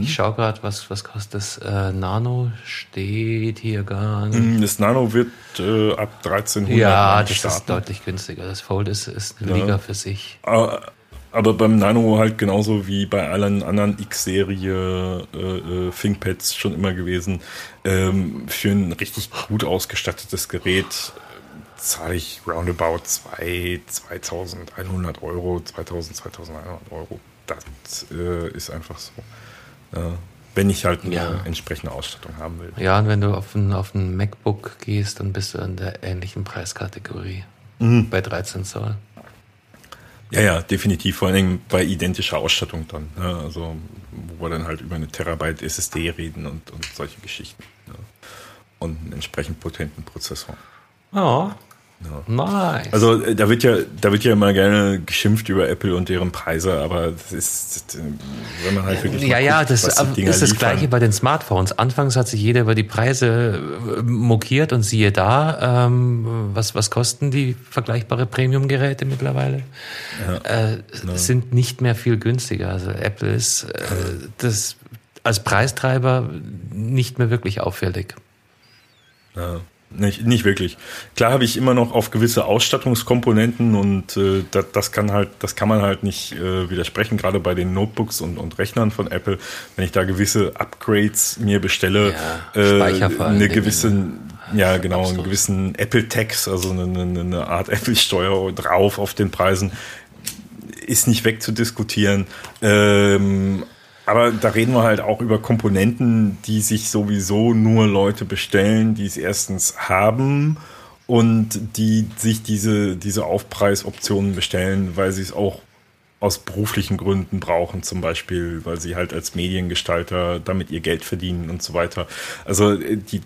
Ich schaue gerade, was, was kostet das? Äh, Nano steht hier gar nicht. das Nano wird äh, ab 1300 Ja, das ist starten. deutlich günstiger. Das Fold ist, ist eine Ja. Liga für sich. Aber, aber beim Nano halt genauso wie bei allen anderen X-Serie äh, äh, ThinkPads schon immer gewesen. Ähm, für ein richtig gut ausgestattetes Gerät äh, zahle ich roundabout 2, 2100 Euro, 2000, 2100 Euro. Das äh, ist einfach so. Ja, wenn ich halt eine Ja. entsprechende Ausstattung haben will. Ja, und wenn du auf ein, auf ein MacBook gehst, dann bist du in der ähnlichen Preiskategorie. Mhm. Bei 13 Zoll. Ja, ja, definitiv. Vor allen Dingen bei identischer Ausstattung dann. Ne? Also, wo wir dann halt über eine Terabyte SSD reden und, und solche Geschichten. Ne? Und einen entsprechend potenten Prozessor. Ja. Nice. Also äh, da wird ja, da wird ja immer gerne geschimpft über Apple und deren Preise, aber das ist, äh, wenn man halt wirklich ja, ja, guckt, das ist Dinger das liefern. gleiche bei den Smartphones. Anfangs hat sich jeder über die Preise äh, mokiert und siehe da, ähm, was, was kosten die vergleichbare Premium-Geräte mittlerweile? äh, Sind nicht mehr viel günstiger. Also Apple ist äh, das als Preistreiber nicht mehr wirklich auffällig. Ja, nicht, nicht wirklich. Klar habe ich immer noch auf gewisse Ausstattungskomponenten und äh, das, das kann halt, das kann man halt nicht äh, widersprechen, gerade bei den Notebooks und, und Rechnern von Apple, wenn ich da gewisse Upgrades mir bestelle, Ja, äh, eine Dingen. gewisse, ja genau, einen gewissen Apple Tax, also eine, eine, Art <laughs> Apple Steuer drauf auf den Preisen, ist nicht wegzudiskutieren. Ähm, aber da reden wir halt auch über Komponenten, die sich sowieso nur Leute bestellen, die es erstens haben und die sich diese, diese Aufpreisoptionen bestellen, weil sie es auch aus beruflichen Gründen brauchen, zum Beispiel, weil sie halt als Mediengestalter damit ihr Geld verdienen und so weiter. Also äh, die,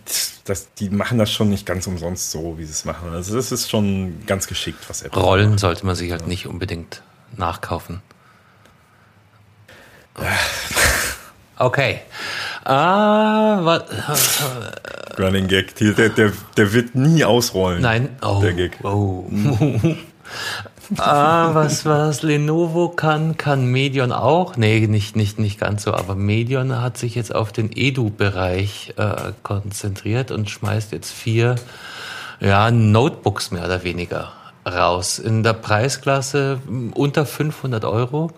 das, die machen das schon nicht ganz umsonst so, wie sie es machen. Also das ist schon ganz geschickt, was Apple Rollen sollte man sich halt nicht unbedingt nachkaufen. <laughs> Okay. Ah, was, Running Gag, der, der, der wird nie ausrollen. nein. Oh, Der Gag. oh. <laughs> ah, was, was Lenovo kann, kann Medion auch. Nee, nicht, nicht, nicht ganz so. Aber Medion hat sich jetzt auf den Edu-Bereich äh, konzentriert und schmeißt jetzt vier ja, Notebooks mehr oder weniger raus. In der Preisklasse unter 500 Euro.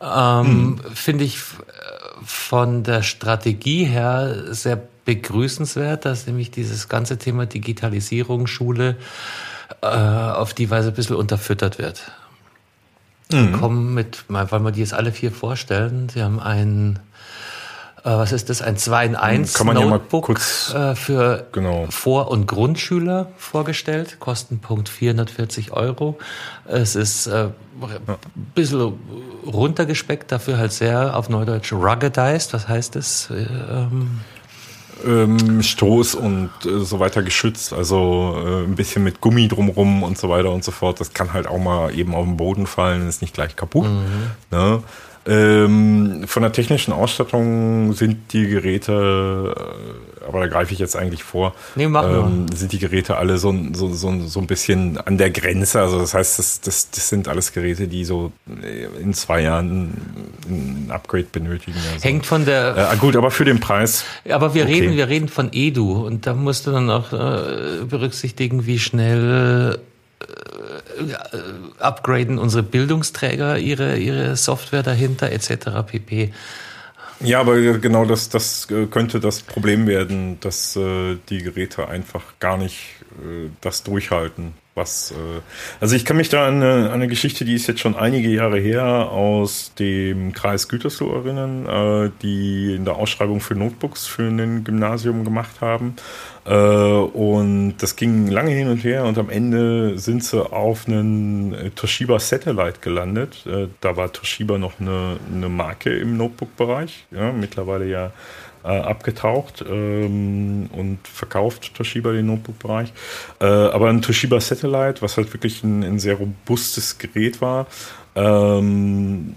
Ähm, Finde ich f- von der Strategie her sehr begrüßenswert, dass nämlich dieses ganze Thema Digitalisierung, Schule äh, auf die Weise ein bisschen unterfüttert wird. Die kommen mit, mal, weil wir die jetzt alle vier vorstellen, sie haben ein, äh, was ist das, ein 2 in 1 Kann man ja mal Notebook kurz- äh, für Genau. Vor- und Grundschüler vorgestellt, Kostenpunkt 440 Euro. Es ist äh, ein bisschen runtergespeckt, dafür halt sehr auf Neudeutsch ruggedized. Was heißt das? Äh, Ähm, ähm, Stoß und äh, so weiter geschützt, also äh, ein bisschen mit Gummi drumrum und so weiter und so fort. Das kann halt auch mal eben auf den Boden fallen, ist nicht gleich kaputt. Ne? Ähm, von der technischen Ausstattung sind die Geräte, äh, aber da greife ich jetzt eigentlich vor, Nee, mach ähm, sind die Geräte alle so, so, so, so ein bisschen an der Grenze. Also das heißt, das, das, das sind alles Geräte, die so äh, in zwei Jahren ein Upgrade benötigen. Also, hängt von der äh, ah, gut, aber für den Preis Aber wir Okay. reden, wir reden von Edu und da musst du dann auch äh, berücksichtigen, wie schnell äh, upgraden unsere Bildungsträger ihre ihre Software dahinter etc. pp. Ja, aber genau das, das äh, könnte das Problem werden, dass äh, die Geräte einfach gar nicht äh, das durchhalten. Was, äh, also ich kann mich da an eine, eine Geschichte, die ist jetzt schon einige Jahre her, aus dem Kreis Gütersloh erinnern, äh, die in der Ausschreibung für Notebooks für ein Gymnasium gemacht haben. Äh, und das ging lange hin und her und am Ende sind sie auf einen äh, Toshiba Satellite gelandet. Äh, da war Toshiba noch eine, eine Marke im Notebook-Bereich, ja, mittlerweile ja äh, abgetaucht ähm, und verkauft Toshiba den Notebook-Bereich. Äh, aber ein Toshiba Satellite, was halt wirklich ein, ein sehr robustes Gerät war, ähm,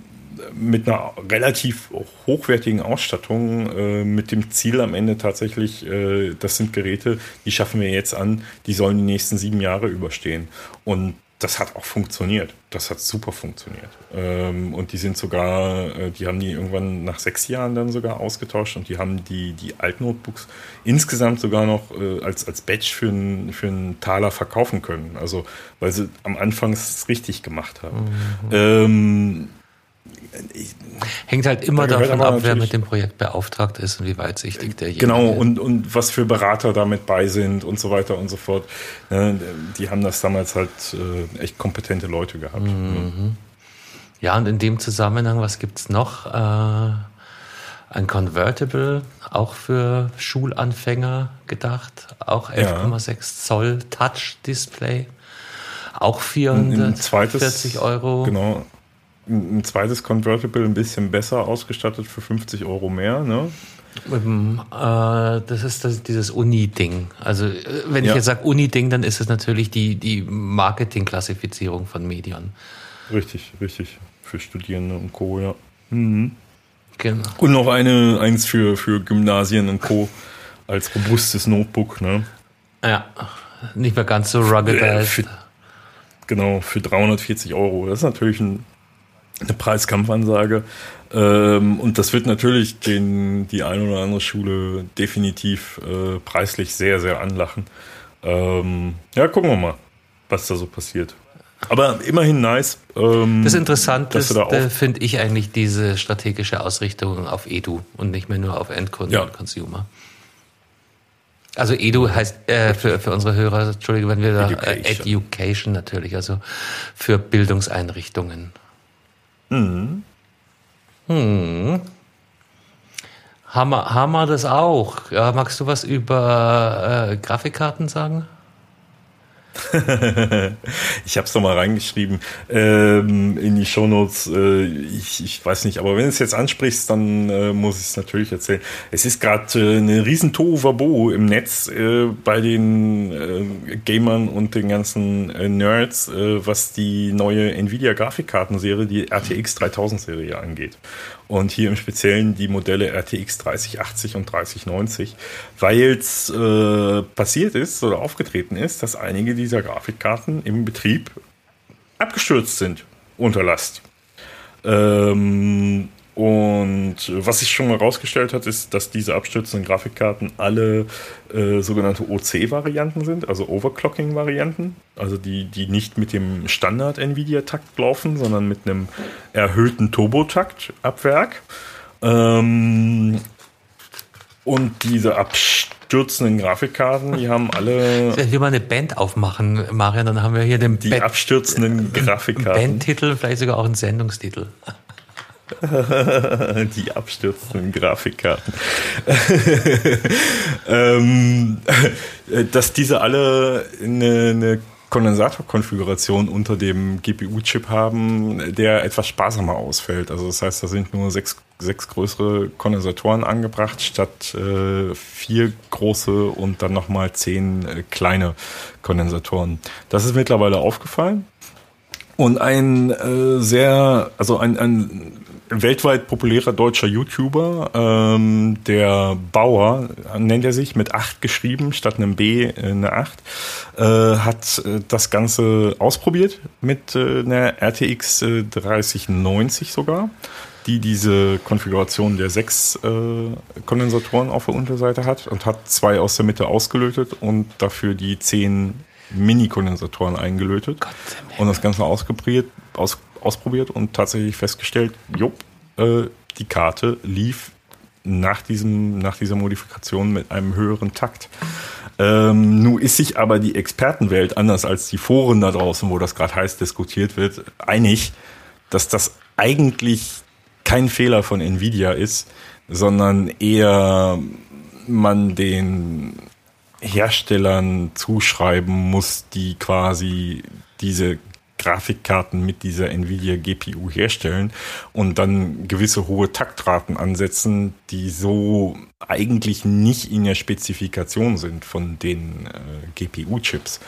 mit einer relativ hochwertigen Ausstattung, äh, mit dem Ziel am Ende tatsächlich, äh, das sind Geräte, die schaffen wir jetzt an, die sollen die nächsten sieben Jahre überstehen. Und das hat auch funktioniert. Das hat super funktioniert. Ähm, und die sind sogar, äh, die haben die irgendwann nach sechs Jahren dann sogar ausgetauscht und die haben die, die alten Notebooks insgesamt sogar noch äh, als, als Badge für einen für einen Taler verkaufen können. Also, weil sie am Anfang es richtig gemacht haben. Ähm, ich, Hängt halt immer Da davon ab, wer mit dem Projekt beauftragt ist und wie weitsichtig derjenige Genau, und, und was für Berater damit bei sind und so weiter und so fort. Ne, Die haben das damals halt äh, echt kompetente Leute gehabt. Mhm. Ja, und in dem Zusammenhang, was gibt's noch? Äh, ein Convertible, auch für Schulanfänger gedacht, auch 11,6 Zoll Touch-Display. Auch ein 440 Euro. Genau. Ein, zweites Convertible ein bisschen besser ausgestattet für 50 Euro mehr, ne? Ähm, äh, das ist das, dieses Uni-Ding. Also äh, wenn ich Ja. jetzt sage Uni-Ding, dann ist es natürlich die, die Marketing-Klassifizierung von Medien. Richtig, richtig. Für Studierende und Co., ja. Genau. Und noch eine, eins für, für Gymnasien und Co. als robustes Notebook, ne? Ja, nicht mehr ganz so Äh, ruggedized. für, genau, für 340 Euro. Das ist natürlich ein, eine Preiskampfansage. Ähm, und das wird natürlich den, die eine oder andere Schule definitiv äh, preislich sehr, sehr anlachen. Ähm, ja, gucken wir mal, was da so passiert. Aber immerhin nice. Ähm, Das Interessante da äh, finde ich eigentlich diese strategische Ausrichtung auf Edu und nicht mehr nur auf Endkunden Ja. und Consumer. Also Edu heißt äh, für, für unsere Hörer, Entschuldigung, wenn wir da äh, Education. Education natürlich, also für Bildungseinrichtungen. Hm. Haben wir, haben wir das auch? Ja, magst du was über äh, Grafikkarten sagen? <laughs> Ich habe es doch mal reingeschrieben ähm, in die Shownotes. Äh, ich, ich weiß nicht, aber wenn du es jetzt ansprichst, dann äh, muss ich es natürlich erzählen. Es ist gerade äh, eine riesen Tohuwabo im Netz äh, bei den äh, Gamern und den ganzen äh, Nerds, was die neue Nvidia-Grafikkartenserie, die RTX 3000-Serie angeht. Und hier im Speziellen die Modelle RTX 3080 und 3090, weil es äh, passiert ist oder aufgetreten ist, dass einige dieser Grafikkarten im Betrieb abgestürzt sind unter Last. Ähm, und was sich schon mal rausgestellt hat, ist, dass diese abstürzenden Grafikkarten alle äh, sogenannte OC-Varianten sind, also Overclocking-Varianten, also die, die nicht mit dem Standard-NVIDIA-Takt laufen, sondern mit einem erhöhten Turbotakt ab Werk. Ähm, und diese abstürzenden Grafikkarten, die haben alle Wenn wir mal eine Band aufmachen, Marian, dann haben wir hier den die Band- abstürzenden <laughs> Grafikkarten. Bandtitel, vielleicht sogar auch einen Sendungstitel. <laughs> Die abstürzenden Grafikkarten. <laughs> ähm, dass diese alle eine, eine Kondensatorkonfiguration unter dem GPU-Chip haben, der etwas sparsamer ausfällt. Also das heißt, da sind nur sechs, sechs größere Kondensatoren angebracht, statt äh, vier große und dann nochmal zehn äh, kleine Kondensatoren. Das ist mittlerweile aufgefallen. Und ein äh, sehr, also ein, ein weltweit populärer deutscher YouTuber, ähm, der Bauer, nennt er sich, mit 8 geschrieben, statt einem B äh, eine 8, äh, hat äh, das Ganze ausprobiert mit äh, einer RTX äh, 3090 sogar, die diese Konfiguration der sechs äh, Kondensatoren auf der Unterseite hat und hat zwei aus der Mitte ausgelötet und dafür die zehn Mini-Kondensatoren eingelötet und das Ganze ausprobiert, aus, ausprobiert und tatsächlich festgestellt, jo, äh, die Karte lief nach, diesem, nach dieser Modifikation mit einem höheren Takt. Ähm, nun ist sich aber die Expertenwelt, anders als die Foren da draußen, wo das gerade heiß diskutiert wird, einig, dass das eigentlich kein Fehler von Nvidia ist, sondern eher man den Herstellern zuschreiben muss, die quasi diese Grafikkarten mit dieser Nvidia GPU herstellen und dann gewisse hohe Taktraten ansetzen, die so eigentlich nicht in der Spezifikation sind von den äh, GPU-Chips.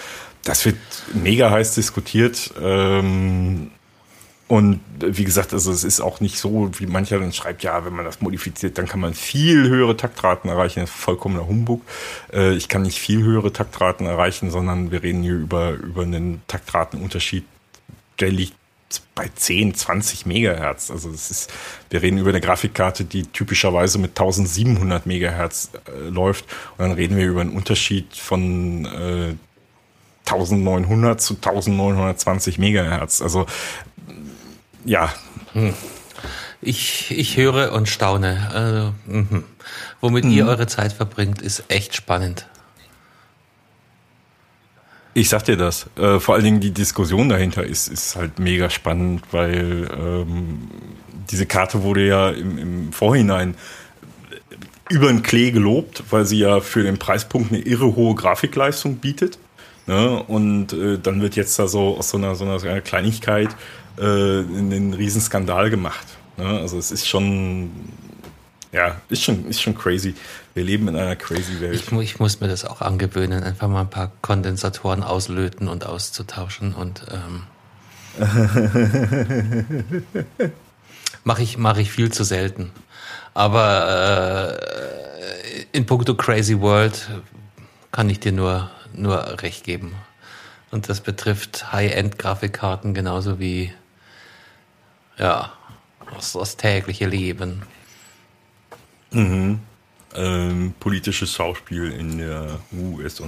Das wird mega heiß diskutiert. Ähm, und wie gesagt, also es ist auch nicht so, wie mancher dann schreibt, ja, wenn man das modifiziert, dann kann man viel höhere Taktraten erreichen. Das ist vollkommener Humbug. Äh, ich kann nicht viel höhere Taktraten erreichen, sondern wir reden hier über, über einen Taktratenunterschied, der liegt bei 10, 20 Megahertz. Also es ist, wir reden über eine Grafikkarte, die typischerweise mit 1700 Megahertz äh, läuft. Und dann reden wir über einen Unterschied von äh, 1900 zu 1920 Megahertz. Also ja, Ich, ich höre und staune. Also, mhm. Womit ihr eure Zeit verbringt, ist echt spannend. Ich sag dir das. Äh, vor allen Dingen die Diskussion dahinter ist, ist halt mega spannend, weil ähm, diese Karte wurde ja im, im Vorhinein über den Klee gelobt, weil sie ja für den Preispunkt eine irre hohe Grafikleistung bietet. Ne? Und äh, dann wird jetzt da so aus so einer, so einer Kleinigkeit äh, einen Riesenskandal gemacht. Ne? Also es ist schon, ja, ist schon, ist schon crazy. Wir leben in einer crazy Welt. Ich, ich muss mir das auch angewöhnen, einfach mal ein paar Kondensatoren auslöten und auszutauschen und ähm, <laughs> mache ich, mach ich viel zu selten. Aber äh, in puncto Crazy World kann ich dir nur, nur recht geben. Und das betrifft High-End-Grafikkarten genauso wie ja, das, das tägliche Leben. Ähm, politisches Schauspiel in der USA.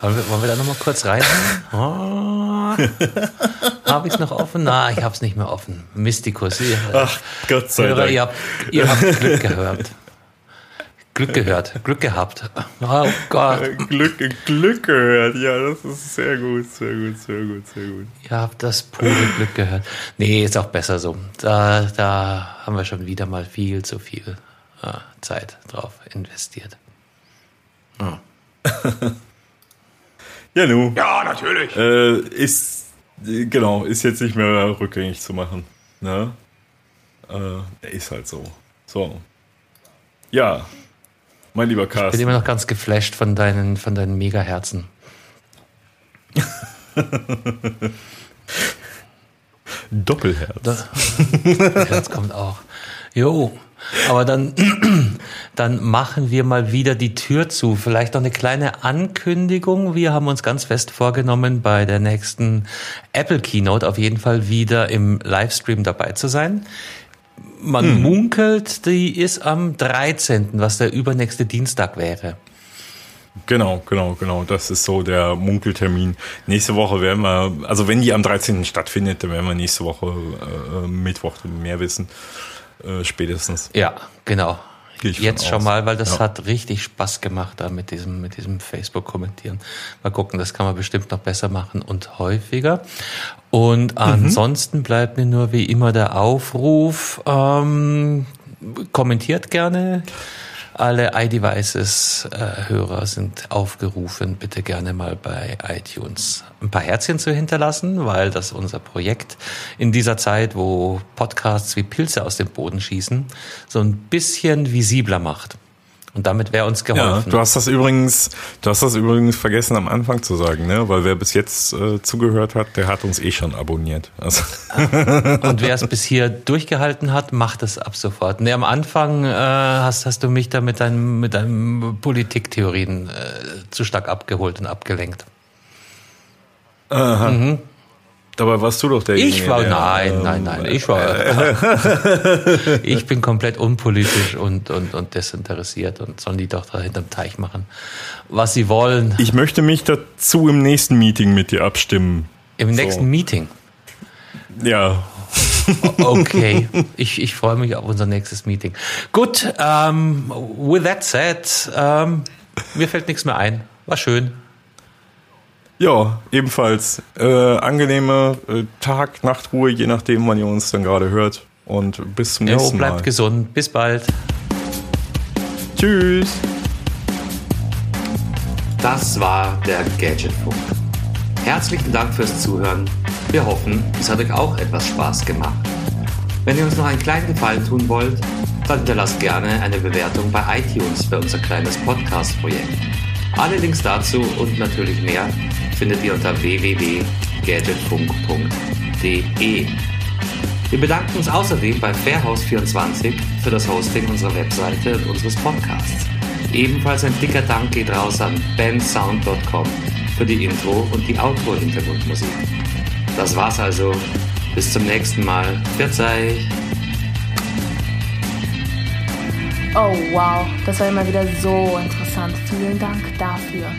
Wollen wir, wollen wir da nochmal kurz rein? Oh, <laughs> habe ich es noch offen? Na, ich habe es nicht mehr offen. Mystikus. Ihr, Ach, Gott sei Hörer, Dank. ihr, habt, ihr habt Glück gehört. Glück gehört, Glück gehabt. Oh Gott, Glück, Glück gehört. Ja, das ist sehr gut, sehr gut, sehr gut, sehr gut. ihr habt das pure Glück gehört. Nee, ist auch besser so. Da, da haben wir schon wieder mal viel zu viel äh, Zeit drauf investiert. <laughs> Ja, nu. Ja, natürlich. Äh, ist, genau, ist jetzt nicht mehr rückgängig zu machen. Ne? Äh, ist halt so. So. Ja. Mein lieber Ich bin Carsten. immer noch ganz geflasht von deinen, von deinen Megaherzen. <laughs> Doppelherz. Das <laughs> Herz kommt auch. Jo, aber dann, <clears throat> dann machen wir mal wieder die Tür zu. Vielleicht noch eine kleine Ankündigung. Wir haben uns ganz fest vorgenommen, bei der nächsten Apple Keynote auf jeden Fall wieder im Livestream dabei zu sein. Man munkelt, die ist am 13., was der übernächste Dienstag wäre. Genau, genau, genau. Das ist so der Munkeltermin. Nächste Woche werden wir, also wenn die am 13. stattfindet, dann werden wir nächste Woche äh, Mittwoch mehr wissen. Äh, spätestens. Ja, genau. Ich Jetzt schon aus. mal, weil das Ja. hat richtig Spaß gemacht da mit diesem, mit diesem Facebook-Kommentieren. Mal gucken, das kann man bestimmt noch besser machen und häufiger. Und ansonsten bleibt mir nur wie immer der Aufruf, ähm, kommentiert gerne. Alle iDevices-Hörer sind aufgerufen, bitte gerne mal bei iTunes ein paar Herzchen zu hinterlassen, weil das unser Projekt in dieser Zeit, wo Podcasts wie Pilze aus dem Boden schießen, so ein bisschen visibler macht. Und damit wäre uns Ja, geholfen. du hast das übrigens, du hast das übrigens vergessen am Anfang zu sagen, ne? Weil wer bis jetzt äh, zugehört hat, der hat uns eh schon abonniert. Also, Und wer es <laughs> bis hier durchgehalten hat, macht es ab sofort. Nee, am Anfang äh, hast, hast du mich da mit deinen, mit deinen Politiktheorien äh, zu stark abgeholt und abgelenkt. Dabei warst du doch der Ich war, nein, nein, nein, ich war, <laughs> ich bin komplett unpolitisch und, und, und desinteressiert und sollen die doch da hinterm Teich machen, was sie wollen. Ich möchte mich dazu im nächsten Meeting mit dir abstimmen. Im nächsten Meeting. Ja, Okay, ich, ich freue mich auf unser nächstes Meeting. Gut, ähm, with that said, ähm, mir fällt nichts mehr ein. War schön. Ja, ebenfalls äh, angenehme äh, Tag, Nachtruhe, je nachdem, wann ihr uns dann gerade hört. Und bis zum Jo, nächsten bleibt Mal. gesund. Bis bald. Tschüss. Das war der Gadgetfunk. Herzlichen Dank fürs Zuhören. Wir hoffen, es hat euch auch etwas Spaß gemacht. Wenn ihr uns noch einen kleinen Gefallen tun wollt, dann hinterlasst gerne eine Bewertung bei iTunes für unser kleines Podcast-Projekt. Alle Links dazu und natürlich mehr findet ihr unter www.gadgetfunk.de. Wir bedanken uns außerdem bei Fairhouse24 für das Hosting unserer Webseite und unseres Podcasts. Ebenfalls ein dicker Dank geht raus an bensound.com für die Intro und die Outro-Hintergrundmusik. Das war's also. Bis zum nächsten Mal. Verzeih. Oh wow, das war immer wieder so interessant. Vielen Dank dafür.